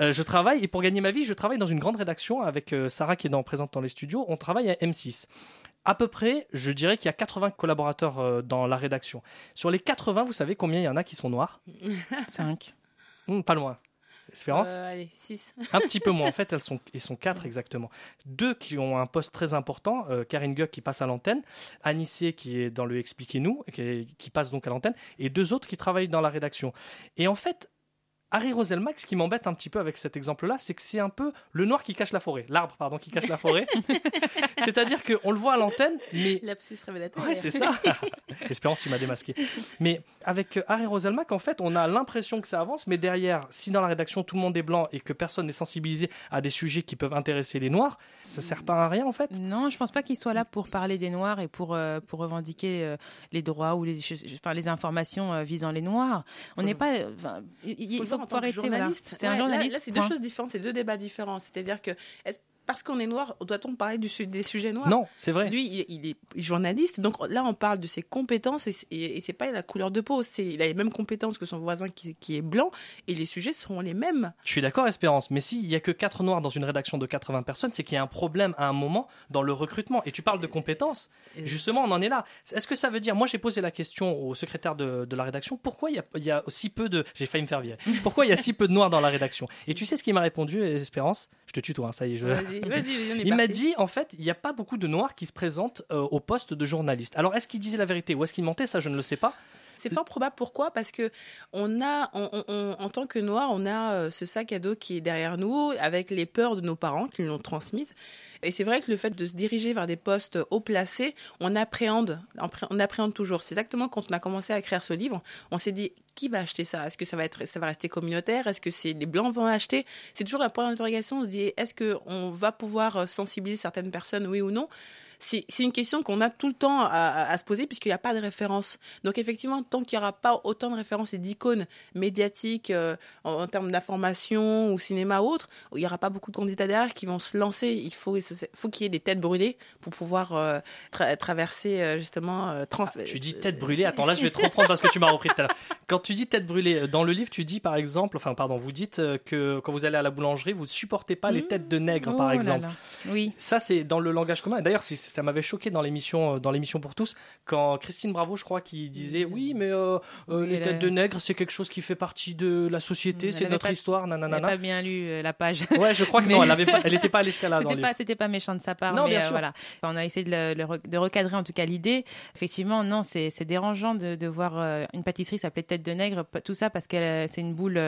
Euh, je travaille, et pour gagner ma vie, je travaille dans une grande rédaction avec euh, Sarah qui est dans, présente dans les studios. On travaille à M6. À peu près, je dirais qu'il y a 80 collaborateurs dans la rédaction. Sur les 80, vous savez combien il y en a qui sont noirs? 5. Pas loin. Espérance Euh, allez, 6. un petit peu moins. En fait, elles sont, ils sont quatre exactement. Deux qui ont un poste très important. euh, Karine Guck qui passe à l'antenne, Anissé qui est dans le Expliquez-nous, qui, qui passe donc à l'antenne, et deux autres qui travaillent dans la rédaction. Et en fait, Harry Roselmack, ce qui m'embête un petit peu avec cet exemple-là, c'est que c'est un peu le noir qui cache la forêt, l'arbre pardon qui cache la forêt. C'est-à-dire qu'on le voit à l'antenne, mais Lapsus révélateur. Ouais, c'est ça. Espérance, tu m'as démasqué. Mais avec euh, Harry Roselmack, en fait, on a l'impression que ça avance, mais derrière, si dans la rédaction tout le monde est blanc et que personne n'est sensibilisé à des sujets qui peuvent intéresser les Noirs, ça sert pas à rien en fait. Non, je pense pas qu'il soit là pour parler des Noirs et pour, euh, pour revendiquer euh, les droits ou les, choses- enfin, les informations euh, visant les Noirs. On n'est pas. il- il faut en tant que voilà. journaliste. C'est un Ouais, là- journaliste. Là, c'est deux choses différentes, c'est deux débats différents. C'est-à-dire que parce qu'on est noir, doit-on parler du des sujets noirs? Non, c'est vrai. Lui, il, il est journaliste, donc là, on parle de ses compétences et, et, et c'est pas la couleur de peau. C'est, il a les mêmes compétences que son voisin qui, qui est blanc et les sujets seront les mêmes. Je suis d'accord, Espérance, mais s'il y a que 4 Noirs dans une rédaction de 80 personnes, c'est qu'il y a un problème à un moment dans le recrutement. Et tu parles de compétences. Justement, on en est là. Est-ce que ça veut dire, moi j'ai posé la question au secrétaire de, de la rédaction, pourquoi il y, a, il y a si peu de... J'ai failli me faire virer. Pourquoi il y a si peu de Noirs dans la rédaction? Et tu sais ce qu'il m'a répondu, Espérance? Je te tutoie, hein, ça y est. Je... Vas-y, vas-y, vas-y, on est Il m'a dit, en fait, il n'y a pas beaucoup de Noirs qui se présentent euh, au poste de journaliste. Alors, est-ce qu'il disait la vérité ou est-ce qu'il mentait? Ça, je ne le sais pas. C'est fort probable. Pourquoi? Parce que on a, on- on- on- en tant que noir, on a euh, ce sac à dos qui est derrière nous, avec les peurs de nos parents qui nous l'ont transmises. Et c'est vrai que le fait de se diriger vers des postes haut placés, on appréhende, on appréhende toujours. C'est exactement quand on a commencé à écrire ce livre, on s'est dit qui va acheter ça? Est-ce que ça va être, ça va rester communautaire? Est-ce que c'est les blancs vont acheter? C'est toujours la point d'interrogation. On se dit est-ce que on va pouvoir euh, sensibiliser certaines personnes, oui ou non? C'est une question qu'on a tout le temps à, à- à se poser puisqu'il n'y a pas de référence. Donc effectivement, tant qu'il n'y aura pas autant de références et d'icônes médiatiques euh, en, en termes d'information ou cinéma ou autre, il n'y aura pas beaucoup de candidats derrière qui vont se lancer. Il faut, faut qu'il y ait des têtes brûlées pour pouvoir euh, tra- traverser euh, justement... euh, trans- Tu dis tête brûlée. Attends, là, je vais te reprendre parce que tu m'as repris tout à l'heure. Quand tu dis tête brûlée, dans le livre, tu dis par exemple, enfin, pardon, vous dites que quand vous allez à la boulangerie, vous ne supportez pas les têtes de nègres, Oh par là exemple. là. Oui. Ça, c'est dans le langage commun. Et D'ailleurs, c'est- ça m'avait choqué dans l'émission, euh, dans l'émission pour tous, quand Christine Bravo, je crois, qui disait oui, mais euh, euh, les elle têtes de nègres, c'est quelque chose qui fait partie de la société, Elle c'est notre pas- histoire, Elle n'a nanana. pas bien lu la page. Ouais, je crois que non, elle avait pas- elle pas là dans C'était le pas, c'était pas méchant de sa part. Non, mais, bien sûr. voilà. On a essayé de, le- le re- de recadrer en tout cas l'idée. Effectivement, non, c'est dérangeant de, de voir une pâtisserie s'appeler tête de nègre. Tout ça parce que c'est une boule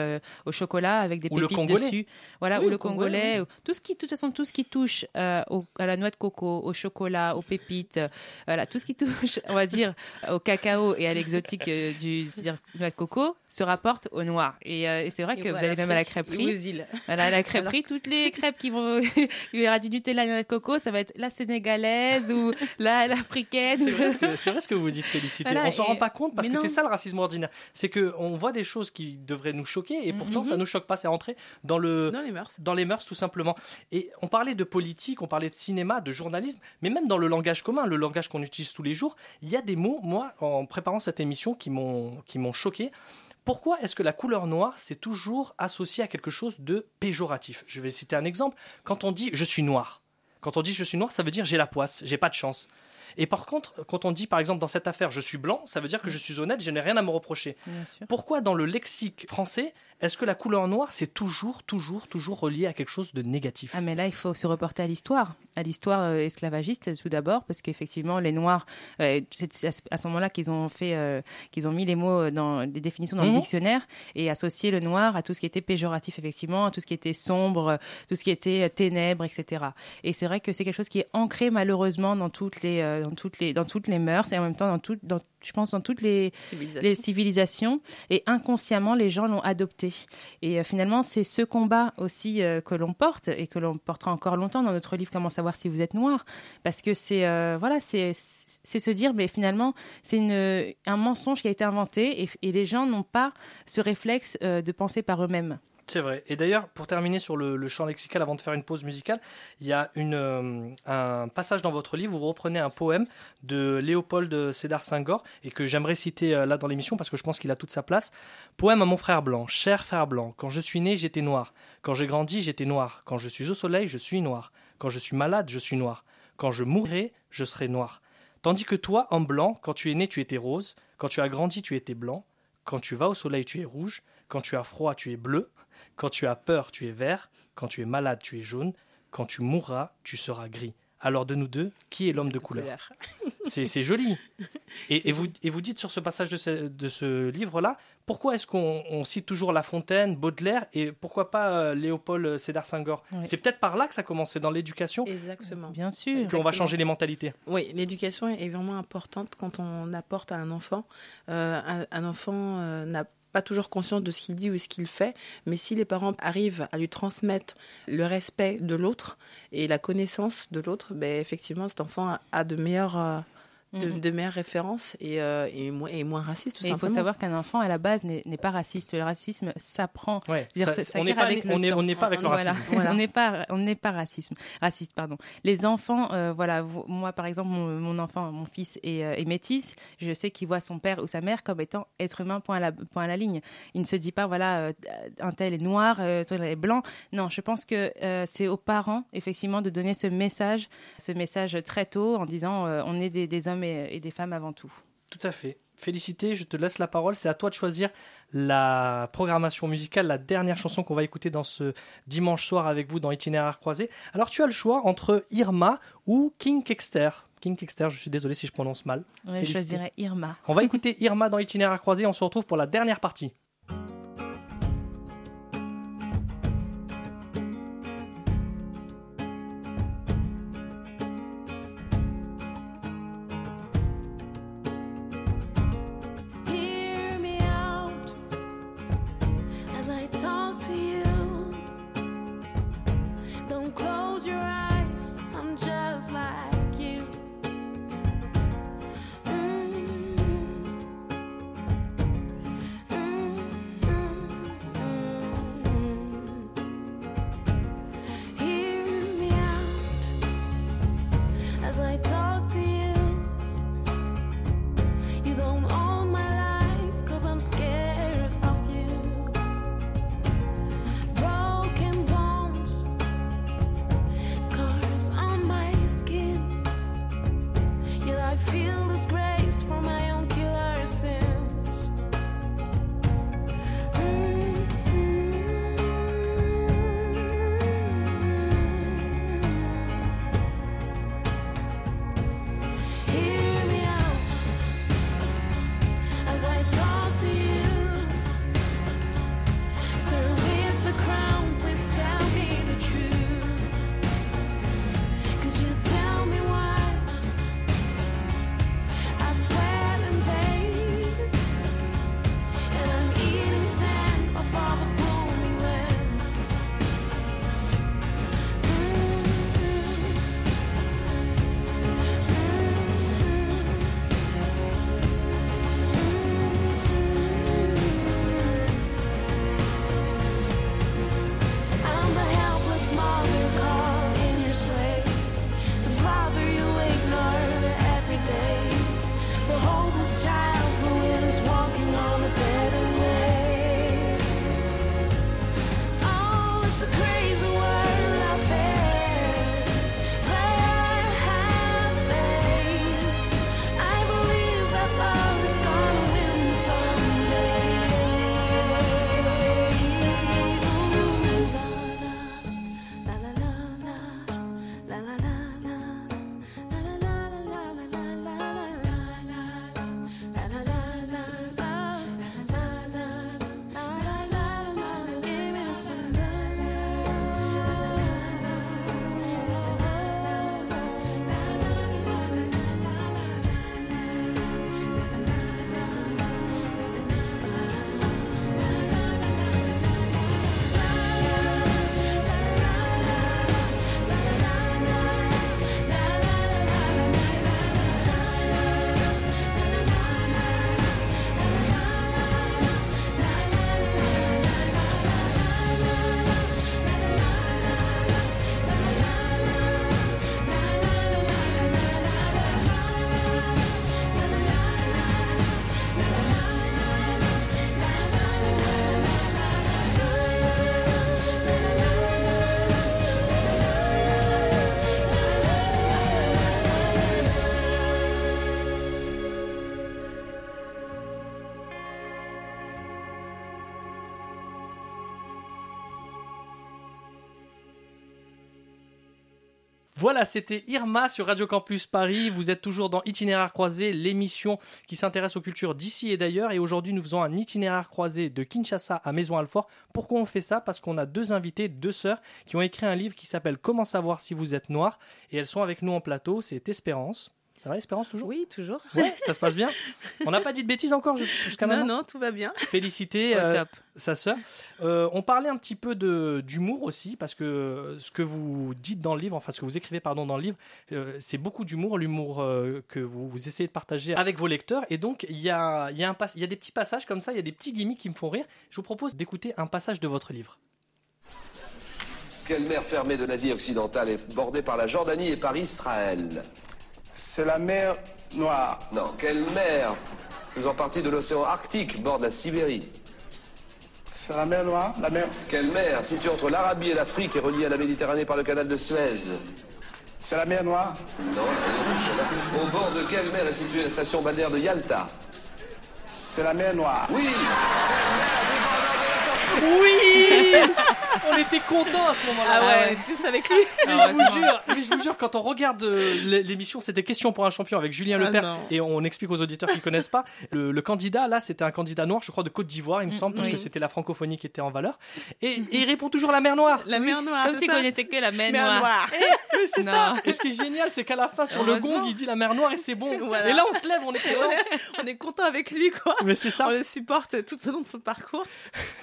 au chocolat avec des Ou le pépites congolais. dessus. Voilà, Oui, ou le le congolais, congolais. oui. ou- Tout ce qui, de toute façon, tout ce qui touche euh, au- à la noix de coco, au chocolat, aux pépites, euh, tout ce qui touche, on va dire, au cacao et à l'exotique euh, du, de coco, se rapporte au noir. Et, euh, et c'est vrai Et que vous allez même à la crêperie. aux îles. Voilà, à la crêperie, toutes les crêpes qui vont, il y aura du Nutella, et de coco, ça va être la sénégalaise ou la l'africaine. C'est vrai, ce que, c'est vrai ce que vous dites, Félicité. Voilà, on s'en et- rend pas compte parce mais que c'est ça le racisme ordinaire. C'est que on voit des choses qui devraient nous choquer et pourtant Mhm. ça nous choque pas. C'est rentré dans le Dans les mœurs. dans les mœurs tout simplement. Et on parlait de politique, on parlait de cinéma, de journalisme, mais même dans le langage commun, le langage qu'on utilise tous les jours, il y a des mots, moi, en préparant cette émission, qui m'ont qui m'ont choqué. Pourquoi est-ce que la couleur noire c'est toujours associé à quelque chose de péjoratif? Je vais citer un exemple. Quand on dit je suis noir, quand on dit je suis noir, ça veut dire j'ai la poisse, j'ai pas de chance. Et par contre, quand on dit par exemple dans cette affaire je suis blanc, ça veut dire que je suis honnête, je n'ai rien à me reprocher. Pourquoi dans le lexique français, est-ce que la couleur noire c'est toujours, toujours, toujours relié à quelque chose de négatif? Ah mais là il faut se reporter à l'histoire, à l'histoire euh, esclavagiste tout d'abord parce qu'effectivement les noirs, euh, c'est à ce- moment-là qu'ils ont fait, euh, qu'ils ont mis les mots dans les définitions dans Mhm. le dictionnaire et associé le noir à tout ce qui était péjoratif effectivement, à tout ce qui était sombre, tout ce qui était ténèbres, etc. Et c'est vrai que c'est quelque chose qui est ancré malheureusement dans toutes les, dans toutes les, dans toutes les mœurs et en même temps dans tout, dans, je pense dans toutes les Civilisations. les civilisations et inconsciemment les gens l'ont adopté. Et euh, finalement, c'est ce combat aussi euh, que l'on porte et que l'on portera encore longtemps dans notre livre Comment savoir si vous êtes noir, parce que c'est euh, voilà, c'est se dire, mais finalement, c'est un mensonge qui a été inventé et, et les gens n'ont pas ce réflexe de penser par eux-mêmes. C'est vrai. Et d'ailleurs, pour terminer sur le, champ lexical, avant de faire une pause musicale, il y a euh, un passage dans votre livre où vous reprenez un poème de Léopold Sédar Senghor et que j'aimerais citer euh, là dans l'émission parce que je pense qu'il a toute sa place. Poème à mon frère blanc, cher frère blanc. Quand je suis né, j'étais noir. Quand j'ai grandi, j'étais noir. Quand je suis au soleil, je suis noir. Quand je suis malade, je suis noir. Quand je mourrai, je serai noir. Tandis que toi, en blanc, quand tu es né, tu étais rose. Quand tu as grandi, tu étais blanc. Quand tu vas au soleil, tu es rouge. Quand tu as froid, tu es bleu. Quand tu as peur, tu es vert. Quand tu es malade, tu es jaune. Quand tu mourras, tu seras gris. Alors de nous deux, qui est l'homme de couleur C'est c'est joli. Et, et vous, et vous dites sur ce passage de ce, de ce livre-là, pourquoi est-ce qu'on on cite toujours La Fontaine, Baudelaire et pourquoi pas euh, Léopold Sédar Senghor Oui. C'est peut-être par là que ça commence, c'est dans l'éducation Exactement. Bien sûr. qu'on va changer les mentalités. Oui, l'éducation est vraiment importante quand on apporte à un enfant. Euh, un, un enfant euh, n'a pas toujours conscience de ce qu'il dit ou ce qu'il fait, mais si les parents arrivent à lui transmettre le respect de l'autre et la connaissance de l'autre, ben, effectivement, cet enfant a, a de meilleures... de, Mhm. de meilleures références et, euh, et, moins, et moins raciste, tout Et il faut simplement. savoir qu'un enfant, à la base, n'est pas raciste. Le racisme s'apprend. Ouais, on n'est pas- avec le on est- temps. on n'est pas avec le Voilà. racisme. Voilà. On n'est pas, on n'est pas racisme, raciste, pardon. Les enfants, euh, voilà, vous- moi par exemple, mon, mon enfant, mon fils est, euh, est métis. Je sais qu'il voit son père ou sa mère comme étant être humain point à la, point à la ligne. Il ne se dit pas, voilà, euh, un tel est noir, euh, tel est blanc. Non, je pense que euh, c'est aux parents effectivement de donner ce message, ce message très tôt en disant, euh, on est des, des hommes et, et des femmes avant tout. Tout à fait. Félicité, je te laisse la parole. C'est à toi de choisir la programmation musicale, la dernière chanson qu'on va écouter dans ce dimanche soir avec vous dans Itinéraire croisé. Alors tu as le choix entre Irma ou King Kexter. King Kexter, je suis désolé si je prononce mal. Ouais, je choisirais Irma. On va écouter Irma dans Itinéraire croisé. On se retrouve pour la dernière partie. C'était Irma sur Radio Campus Paris. Vous êtes toujours dans Itinéraire croisé, l'émission qui s'intéresse aux cultures d'ici et d'ailleurs. Et aujourd'hui, nous faisons un itinéraire croisé de Kinshasa à Maison-Alfort. Pourquoi on fait ça? Parce qu'on a deux invités, deux sœurs, qui ont écrit un livre qui s'appelle Comment savoir si vous êtes noir? Et elles sont avec nous en plateau. C'est Espérance. Ça va, Espérance, toujours Oui, toujours. Ouais, ça se passe bien. On n'a pas dit de bêtises encore jusqu'à Non, maintenant non, tout va bien. Féliciter euh, top. sa sœur. Euh, on parlait un petit peu de d'humour aussi parce que ce que vous dites dans le livre, enfin ce que vous écrivez pardon dans le livre, euh, c'est beaucoup d'humour, l'humour euh, que vous, vous essayez de partager avec vos lecteurs. Et donc il y a un y a des petits passages comme ça, il y a des petits gimmicks qui me font rire. Je vous propose d'écouter un passage de votre livre. Quelle mer fermée de l'Asie occidentale est bordée par la Jordanie et par Israël C'est la mer Noire. Non, quelle mer faisant partie de l'océan Arctique borde la Sibérie C'est la mer Noire. La mer. Quelle mer située entre l'Arabie et l'Afrique et reliée à la Méditerranée par le canal de Suez C'est la mer Noire. Non, elle est rouge. Au bord de quelle mer est située la station balnéaire de Yalta? C'est la mer Noire. Oui Oui On était contents à ce moment-là. Ah ouais, était tous avec lui. Mais je vous jure, mais je vous jure, quand on regarde euh, l'é- l'émission, c'était Question pour un champion avec Julien Ah Lepers non. et on explique aux auditeurs qui connaissent pas. Le, le candidat là, c'était un candidat noir, je crois de Côte d'Ivoire, il me semble, parce oui. que c'était la francophonie qui était en valeur. Et, et il répond toujours la mer Noire. La mer Noire. Comme s'il connaissait que la mer Mer noire. Noire. Eh, mais c'est Non. ça. Et ce qui est génial, c'est qu'à la fin sur le gong, il dit la mer Noire et c'est bon. Voilà. Et là, on se lève, on est content. on est content avec lui, quoi. Mais c'est ça. On le supporte tout au long de son parcours.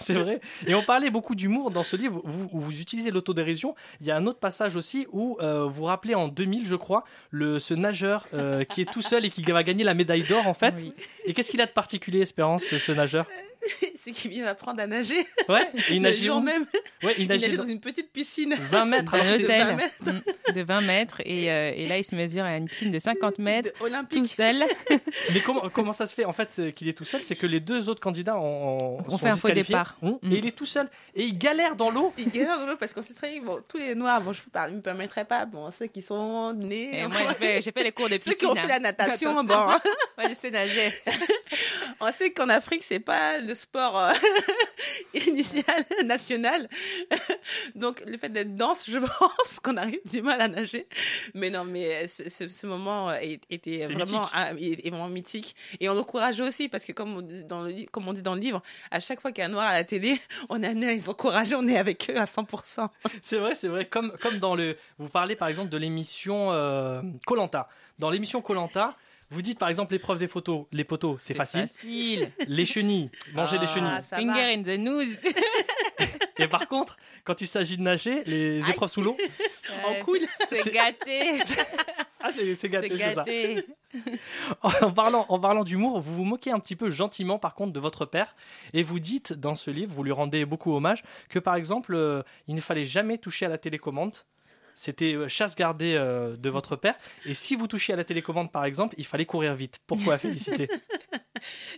C'est vrai. Et on parlait beaucoup d'humour dans ce livre. Vous, où vous utilisez l'autodérision. Il y a un autre passage aussi où euh, vous rappelez en 2000, je crois, le, ce nageur euh, qui est tout seul et qui va gagner la médaille d'or, en fait. Et qu'est-ce qu'il a de particulier, Espérance, ce, ce nageur? c'est qu'il vient d'apprendre à nager. Ouais, et il le nageait jour où même. Ouais, il nageait dans dans- une petite piscine. 20 mètres. C'est- hôtel 20 mètres. De 20 mètres et, euh, et là il se mesure à une piscine de 50 mètres Olympique. tout seul. Mais comment, comment ça se fait? En fait qu'il est tout seul C'est que les deux autres candidats ont, On sont fait un faux départ. Hum, Mm. Et il est tout seul. Et il galère dans l'eau. Il galère dans l'eau parce qu'on sait très bien, bon, tous les noirs, bon, je ne me permettrais pas, bon, ceux qui sont nés. Et moi j'ai fait, les cours de piscine. Ceux qui ont fait la hein. natation, bon. Moi je sais nager. On sait qu'en Afrique, c'est pas le sport euh, initial national. Donc, le fait d'être dense, je pense qu'on arrive du mal à nager. Mais non, mais ce, ce- ce moment euh, était vraiment, mythique. vraiment mythique. Et on encourage aussi, parce que comme on, dit dans le, comme on dit dans le livre, à chaque fois qu'il y a un noir à la télé, on est amené à les encourager, on est avec eux à 100%. C'est vrai, c'est vrai. Comme, comme dans le. Vous parlez par exemple de l'émission Colanta. dans l'émission Colanta, vous dites par exemple l'épreuve des photos, les poteaux, c'est facile. Facile. Les chenilles, manger des chenilles. ça Finger va. in the nose. Et par contre, quand il s'agit de nager, les épreuves sous l'eau, En cool. C'est gâté. ah, c'est gâté, C'est c'est ça. gâté. En parlant, en parlant d'humour, vous vous moquez un petit peu gentiment par contre de votre père et vous dites dans ce livre, vous lui rendez beaucoup hommage, que par exemple, euh, il ne fallait jamais toucher à la télécommande. C'était euh, chasse gardée euh, de votre père. Et si vous touchiez à la télécommande, par exemple, il fallait courir vite. Pourquoi Félicité?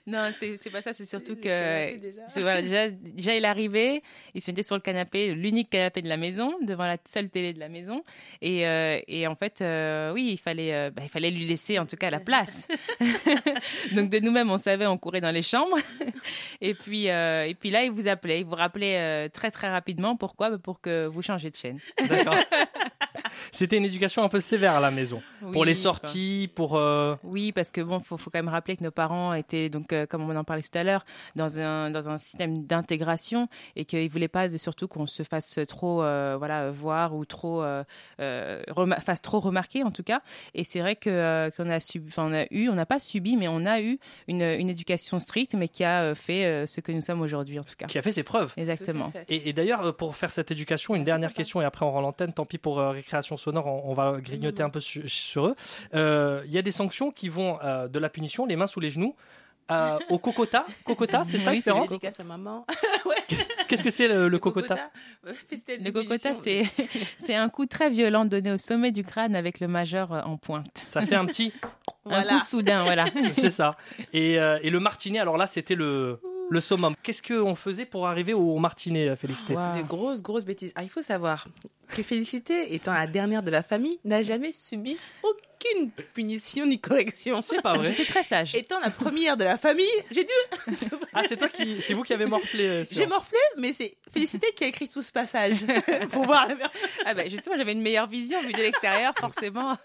Non, c'est c'est pas ça, c'est surtout que. déjà. c'est- Voilà, déjà, déjà, il arrivait, il se mettait sur le canapé, l'unique canapé de la maison, devant la seule télé de la maison. Et, euh, et en fait, euh, oui, il fallait, euh, bah, il fallait lui laisser en tout cas la place. Donc de nous-mêmes, on savait, on courait dans les chambres. et, puis, euh, et puis là, il vous appelait, il vous rappelait euh, très très rapidement. Pourquoi? Bah, Pour que vous changiez de chaîne. D'accord. C'était une éducation un peu sévère à la maison. pour les quoi. sorties, pour... euh, Oui, parce que bon, faut, faut quand même rappeler que nos parents étaient donc, euh, comme on en parlait tout à l'heure, dans un dans un système d'intégration et qu'ils voulaient pas de- surtout qu'on se fasse trop euh, voilà voir ou trop euh, euh, fasse trop remarquer en tout cas. Et c'est vrai que euh, qu'on a subi, enfin on a eu, on n'a pas subi, mais on a eu une, une éducation stricte, mais qui a euh, fait euh, ce que nous sommes aujourd'hui en tout cas. qui a fait ses preuves. Exactement. Et, et d'ailleurs, pour faire cette éducation, une dernière question et après on rend l'antenne. Tant pis pour euh, récréation sonore, on, on va grignoter un peu su- sur eux. Euh, Il y a des sanctions qui vont euh, de la punition, les mains sous les genoux, euh, au cocota. Cocota, c'est ça, Oui, c'est Espérance à maman. Qu'est-ce que c'est le, le cocota euh, C'était une Le cocota, c'est c'est un coup très violent donné au sommet du crâne avec le majeur euh, en pointe. Ça fait un petit. Un Voilà. coup soudain, voilà. c'est ça. Et, euh, et le martinet, alors là, c'était le, le summum. Qu'est-ce qu'on faisait pour arriver au martinet, euh, Félicité Wow. Des grosses, grosses bêtises. Ah, il faut savoir que Félicité, étant la dernière de la famille, n'a jamais subi aucune aucune punition ni correction. C'est pas vrai. J'étais très sage. Étant la première de la famille, j'ai dû. Ah, c'est toi qui, c'est vous qui avez morflé. euh, J'ai morflé, mais c'est Félicité qui a écrit tout ce passage. Pour voir la Ah bah justement, j'avais une meilleure vision vue de l'extérieur, forcément.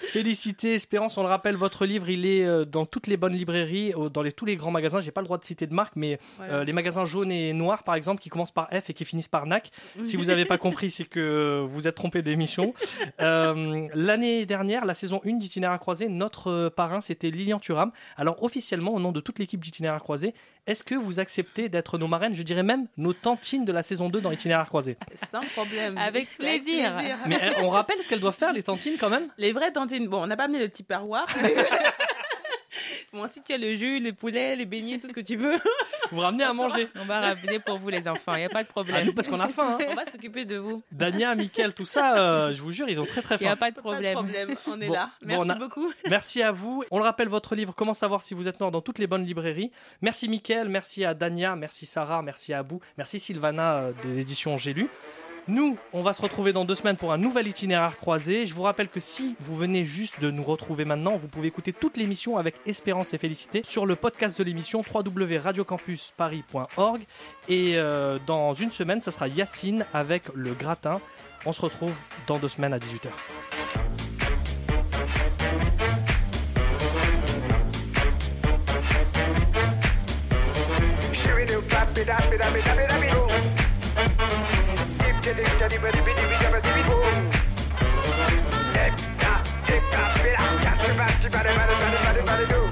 Félicité, Espérance, on le rappelle, votre livre, il est euh, dans toutes les bonnes librairies, dans les, tous les grands magasins. J'ai pas le droit de citer de marque, mais Voilà. euh, les magasins jaunes et noirs, par exemple, qui commencent par F et qui finissent par NAC. Si vous n'avez pas compris, c'est que vous êtes trompé d'émission. Euh, L'année dernière, la saison 1 d'Itinéraire croisé, notre euh, parrain, c'était Lilian Thuram. Alors, officiellement, au nom de toute l'équipe d'Itinéraire croisé, est-ce que vous acceptez d'être nos marraines Je dirais même nos tantines de la saison 2 dans Itinéraire croisé. Sans problème. Avec plaisir. Mais euh, on rappelle ce qu'elles doivent faire, les tantines, quand même? Les vraies tantines. Bon, on n'a pas amené le petit parroir. bon, si tu as le jus, les poulets, les beignets, tout ce que tu veux. Vous ramenez à manger. On va ramener pour vous les enfants, il n'y a pas de Ah, problème. nous, parce qu'on a faim. hein. On va s'occuper de vous. Dania, Mickaël, tout ça, euh, je vous jure, ils ont très très Il n'y faim. a pas de problème. problème, on est Bon, là. Merci a- beaucoup. Merci à vous. On le rappelle, votre livre Comment savoir si vous êtes noir dans toutes les bonnes librairies. Merci Mickaël, merci à Dania, merci Sarah, merci à Abou, merci Sylvana euh, de l'édition J'ai lu. Nous, on va se retrouver dans deux semaines pour un nouvel itinéraire croisé. Je vous rappelle que si vous venez juste de nous retrouver maintenant, vous pouvez écouter toute l'émission avec Espérance et Félicité sur le podcast de l'émission www.radiocampusparis.org. Et euh, dans une semaine, ça sera Yacine avec le gratin. On se retrouve dans deux semaines à 18h. body, body, body, body, body, do.